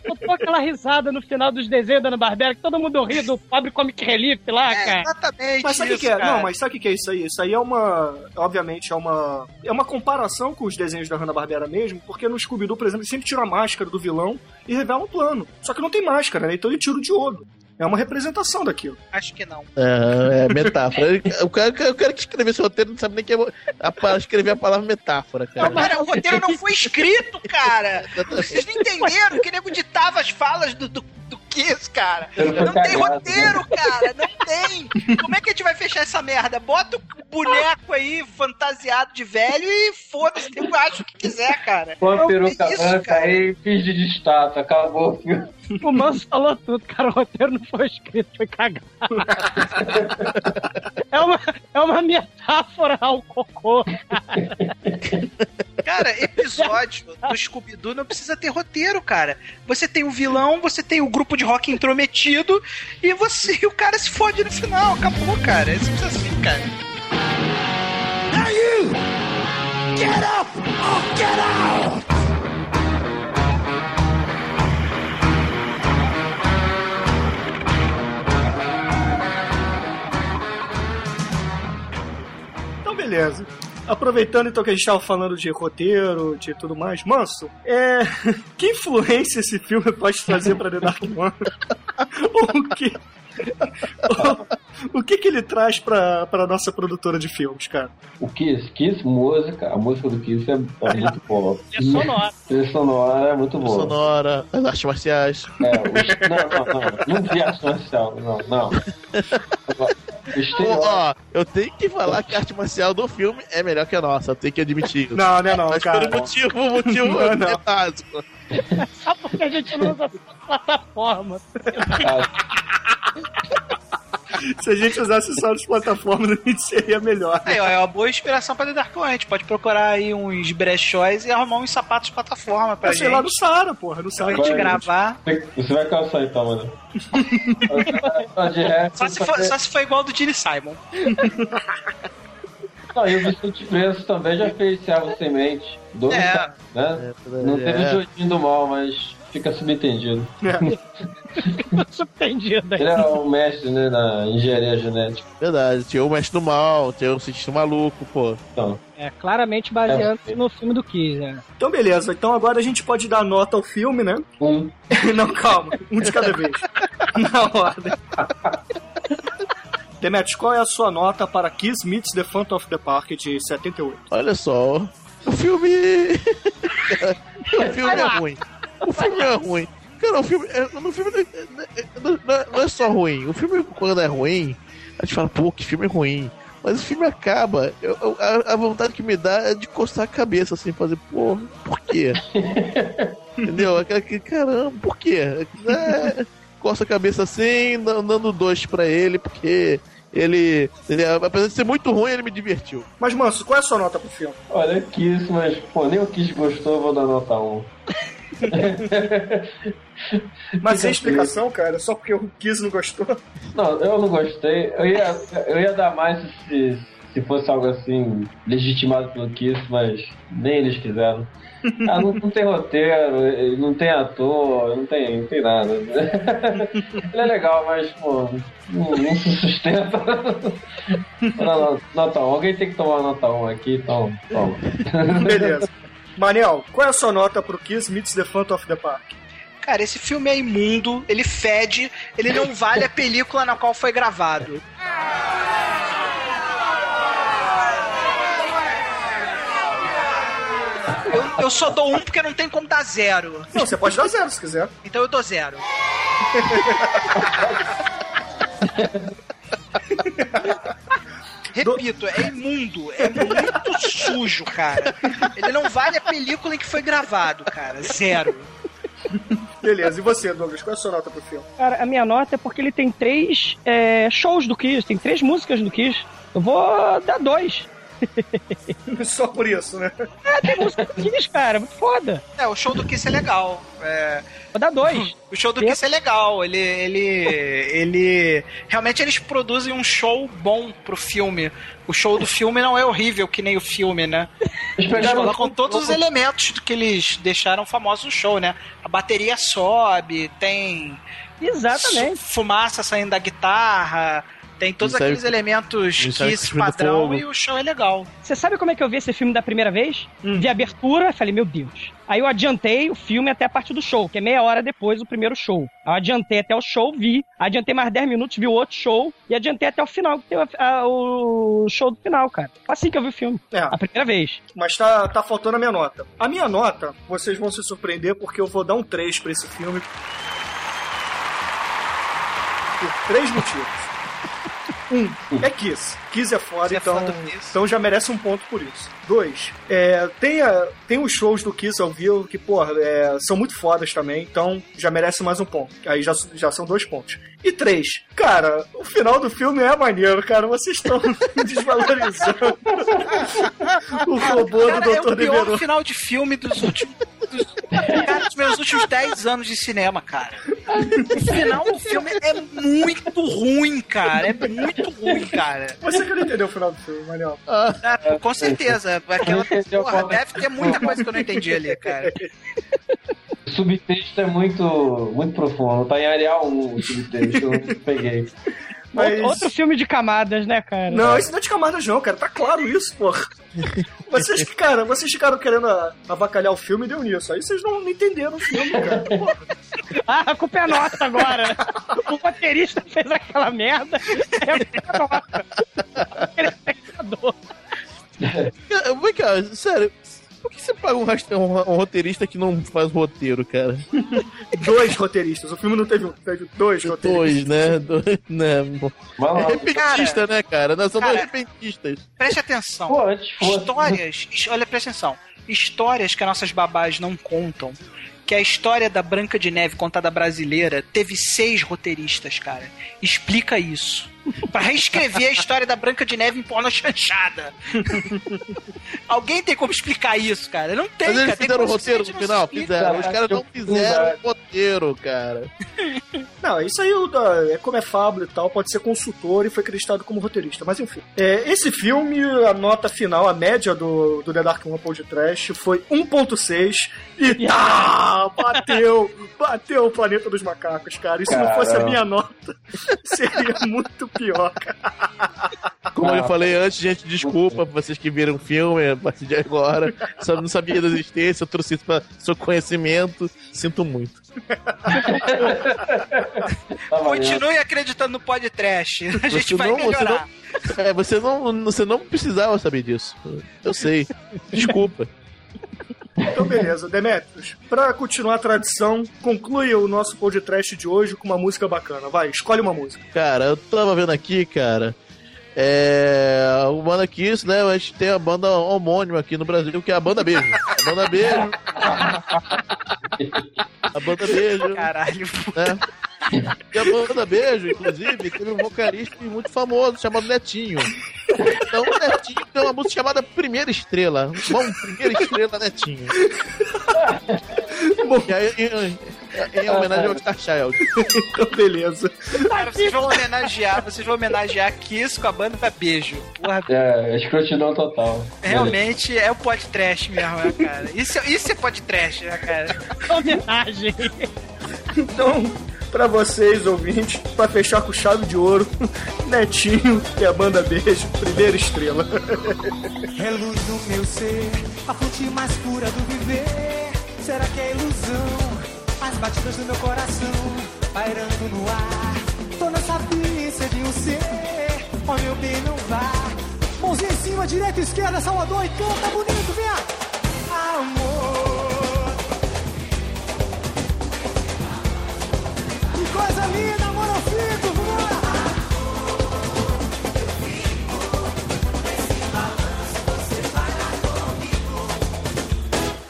Botou aquela risada no final dos desenhos da Ana Barbera, que todo mundo ri do pobre Comic Relief lá, É, cara. exatamente Mas sabe o que, que é? cara. Não, mas sabe o que, é isso aí? Isso aí é uma. Obviamente, é uma. É uma comparação com os desenhos da Hanna-Barbera mesmo, porque no Scooby-Doo, por exemplo, ele sempre tira a máscara do vilão e revela um plano. Só que não tem máscara, né? Então ele tira o diodo. É uma representação daquilo. Acho que não. É, é metáfora. O cara, o cara que escreveu esse roteiro não sabe nem que é a, escrever a palavra metáfora, cara. Cara, o roteiro não foi escrito, cara. Vocês não entenderam que nego ditava as falas do, do, do Kiss, cara. Não tem cagado, roteiro, cara. Não tem. Como é que a gente vai fechar essa merda? Bota o boneco aí fantasiado de velho e foda-se, nego acha o que quiser, cara. Põe a Não peruca branca cara. aí, finge de estátua, acabou o filme. [laughs] O Manso falou tudo, cara. O roteiro não foi escrito, foi cagado. [laughs] é, uma, é uma metáfora ao cocô. Cara, episódio do Scooby-Doo não precisa ter roteiro, cara. Você tem o vilão, você tem o grupo de rock intrometido e você e o cara se fode no final. Acabou, cara. É simples assim, cara. Now you! Get up or get out! Beleza. Aproveitando então que a gente tava falando de roteiro, de tudo mais, Manso, é... [laughs] que influência esse filme pode trazer pra The Dark [laughs] One? que... [laughs] o que que ele traz pra, pra nossa produtora de filmes, cara? O Kiss, Kiss música, a música do Kiss é, é muito boa. [laughs] É sonoro. Trilha sonora é muito boa. Sonora, as artes marciais. É, os- não, não, não. Não vi arte marcial, não, não. O Pô, estereótipo- ó, eu tenho que falar que a arte marcial do filme é melhor que a nossa, eu tenho que admitir. Não, não é não, Mas cara. por um motivo, um motivo [laughs] Não, não. é básico. [laughs] Só porque a gente não usa essa plataforma. [laughs] Se a gente usasse só as plataformas, [laughs] a gente seria melhor. Aí, ó, é uma boa inspiração pra The Dark One. A gente pode procurar aí uns brechóis e arrumar uns sapatos de plataforma pra Eu sei gente. lá no Sara, porra, no Pra Sara. gente Vai, gravar. Você vai calçar então, mano. Só se, for, só se for igual do Gene Simon. Não, e o Vicente Preço também já fez Servo Semente. Dois, É. né? Não teve o Joguinho do Mal, mas fica subentendido. [laughs] Surpreendido aí. Ele é um mestre né, na engenharia genética. Verdade, tinha o Mestre do Mal, tinha o Cientista Maluco, pô. Então, É claramente baseando-se no filme do Kiss, né? Então, beleza. Então agora a gente pode dar nota ao filme, né? um. [laughs] Não, calma. Um de cada vez. [laughs] Na ordem. Demetrius, qual é a sua nota para Kiss Meets The Phantom of the Park de 78? Olha só, o filme. [laughs] o filme é ruim. O filme é ruim. Cara, o filme. É, no filme não, é- não é- não é só ruim. O filme, quando é ruim, a gente fala, pô, que filme ruim. Mas o filme acaba. eu- eu- a, a vontade que me dá é de coçar a cabeça, assim, fazer, pô, por quê? [laughs] Entendeu? Aquela que, caramba, por quê? É, coça a cabeça assim, dando dois pra ele, porque ele, ele, apesar de ser muito ruim, ele me divertiu. Mas, Manso, qual é a sua nota pro filme? Olha, Kiss, mas, pô, nem o Kiss gostou, eu vou dar nota 1. [laughs] Mas sem explicação, cara, só porque o Kiss não gostou. Não, eu não gostei. Eu ia, eu ia dar mais se, se fosse algo assim, legitimado pelo Kiss, mas nem eles quiseram. Ah, não, não tem roteiro, não tem ator, não tem, não tem nada. [laughs] Ele é legal, mas, pô, não, não se sustenta. [laughs] Não, nota 1. Alguém tem que tomar nota 1 aqui, então toma. [laughs] Beleza. Manel, qual é a sua nota pro Kiss Meets the Phantom of the Park? Cara, esse filme é imundo, ele fede, ele não vale a película na qual foi gravado. Eu, só dou um porque não tem como dar zero. Não, você pode dar zero se quiser. Então eu dou zero. [laughs] Repito, é imundo, é muito sujo, cara. Ele não vale a película em que foi gravado, cara. Zero. Beleza, e você, Douglas? Qual é a sua nota pro filme? Cara, a minha nota é porque ele tem três é, shows do Kiss, tem três músicas do Kiss. Eu vou dar dois. [laughs] Só por isso, né? É, tem música do Kiss, cara, muito foda. É, o show do Kiss é legal. É... Vou dar dois. [laughs] O show do Kiss é legal. Ele, ele, [laughs] ele. Realmente eles produzem um show bom pro filme. O show do filme não é horrível que nem o filme, né? Eles pegaram- com todos os elementos que eles deixaram famosos no show, né? A bateria sobe, tem. Exatamente. Fumaça saindo da guitarra. Tem todos aqueles elementos Kiss cuspindo padrão e o show é legal. Você sabe como é que eu vi esse filme da primeira vez? Vi a abertura, falei, meu Deus. Aí eu adiantei o filme até a parte do show, que é meia hora depois do primeiro show. Aí eu adiantei até o show, vi. Adiantei mais 10 minutos, vi o outro show. E adiantei até o final, que tem o show do final, cara. Assim que eu vi o filme. É. A primeira vez. Mas tá, tá faltando a minha nota. A minha nota, vocês vão se surpreender porque eu vou dar um 3 pra esse filme. Por três motivos. Um, é Kiss. Kiss é foda, é então, Kiss? então já merece um ponto por isso. Dois, é, tem, a- tem os shows do Kiss ao vivo que, porra, é, são muito fodas também, então já merece mais um ponto. Aí já, já são dois pontos. E três, cara, o final do filme é maneiro, cara. Vocês estão [laughs] desvalorizando [laughs] o robô Cara, do é Dr. o pior final de filme dos últimos. Cara, dos meus últimos 10 anos de cinema, cara. O final do filme é muito ruim, cara. É muito ruim, cara. Você que não entendeu o final do filme, Manel. Ah, com certeza. Aquela, [laughs] porra, deve ter muita coisa que eu não entendi ali, cara. O subtexto é muito, muito profundo. Tá em Arial 1 o subtexto, eu não peguei. Mas- Outro, filme de camadas, né, cara? Não, isso não é de camadas não, cara. Tá claro isso, porra. [laughs] Vocês, cara, vocês ficaram querendo avacalhar o filme e deu nisso. Aí vocês não, entenderam o filme, cara. [laughs] Porra. Ah, a culpa é nossa agora. o roteirista fez aquela merda. É a culpa nossa. Ele é pecador. Cara, Vem cá, sério. Por que você paga um, um- um roteirista que não faz roteiro, cara? [laughs] Dois roteiristas. O filme não teve um, teve dois roteiristas. Dois, né? Dois, né? Lá. É repentista, né, cara? Nós somos Cara, repentistas. Preste atenção. Pô. Histórias, his- olha, presta atenção. Histórias que as nossas babás não contam. Que a história da Branca de Neve contada brasileira teve seis roteiristas, cara. Explica isso. Pra reescrever a história da Branca de Neve em porno chanchada. Alguém tem como explicar isso, cara? Não tem, Mas cara. eles fizeram o roteiro no final? explica. Fizeram. Os caras não fizeram o roteiro, cara. Não, isso aí é como é fábula e tal, pode ser consultor e foi acreditado como roteirista. Mas enfim. É, esse filme, a nota final, a média do, do The Dark One de Trash foi 1.6 e [laughs] tá, bateu, bateu o planeta dos macacos, cara. E se não fosse a minha nota, [laughs] seria muito pior, cara. [laughs] Como Ah, eu falei antes, gente, desculpa pra vocês que viram o filme a partir de agora. Só não sabia da existência, eu trouxe isso pra seu conhecimento. Sinto muito. [laughs] Tá. Continue acreditando no podcast. A gente Você vai não- você melhorar. É, você não, você não precisava saber disso. Eu sei. Desculpa. Então, beleza, Demetrius. Pra continuar a tradição, conclui o nosso podcast de hoje com uma música bacana. Vai, escolhe uma música. Cara, eu tava vendo aqui, cara. É. O Banda Kiss, né? A gente tem a banda homônima aqui no Brasil, que é a Banda Beijo. A Banda Beijo. A Banda Beijo. Caralho. né? E a banda Beijo, inclusive, teve um vocalista muito famoso chamado Netinho. Então o Netinho tem uma música chamada Primeira Estrela. Bom, Primeira Estrela Netinho. E aí, em, em homenagem ao Star Child. Então, beleza. Cara, vocês vão homenagear, vocês vão homenagear Kiss com a banda da Beijo. Porra, É, escrotidão total. realmente é o podcast mesmo, né, cara? Isso, é- isso é podcast, né, cara? Homenagem. Então, pra vocês, ouvintes, pra fechar com chave de ouro, [laughs] Netinho e a banda Beijo, primeira estrela. É luz do meu ser, a fonte mais pura do viver. Será que é ilusão? As batidas do meu coração pairando no ar. Tô na sapiência de um ser, ó meu bem, não vá. Mãozinha em cima, direita, esquerda, Salvador e canta bonito, vem! Amor. Coisa linda, amor, eu fico, lá!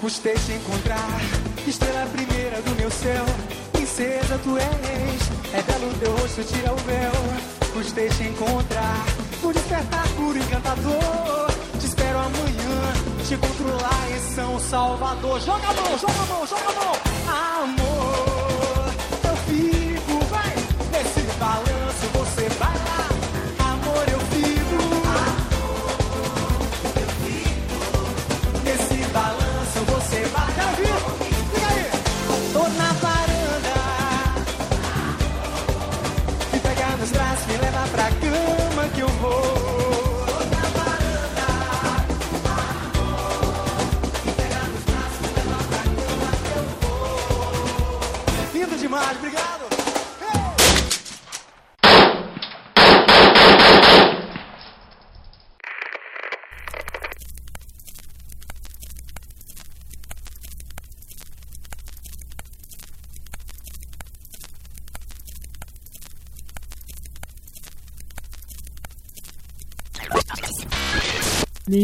Custei te encontrar, estrela primeira do meu céu. Princesa tu és, é belo teu rosto, tira o véu. Custei te encontrar, por despertar puro encantador. Te espero amanhã, te controlar em São Salvador. Joga a mão, joga a mão, joga a mão.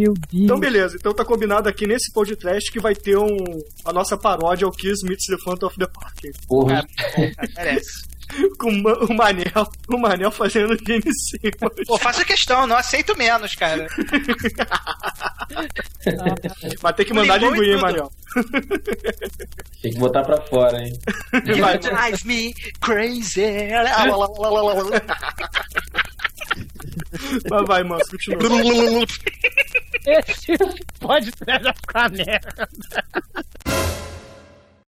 Meu Deus. Então, beleza. Então tá combinado aqui nesse podcast que vai ter um, a nossa paródia ao Kiss Meets the Phantom of the Park. Porra. Merece. [laughs] Com o Ma- o Manel, o Manel fazendo Gene Simmons. Pô, faça questão, não aceito menos, cara. [laughs] Vai ter que mandar linguinha. Manel. [laughs] Tem que botar pra fora, hein? Vai, You drive me crazy. vai, vai mano, continua. Esse [laughs] pode trazer pra merda.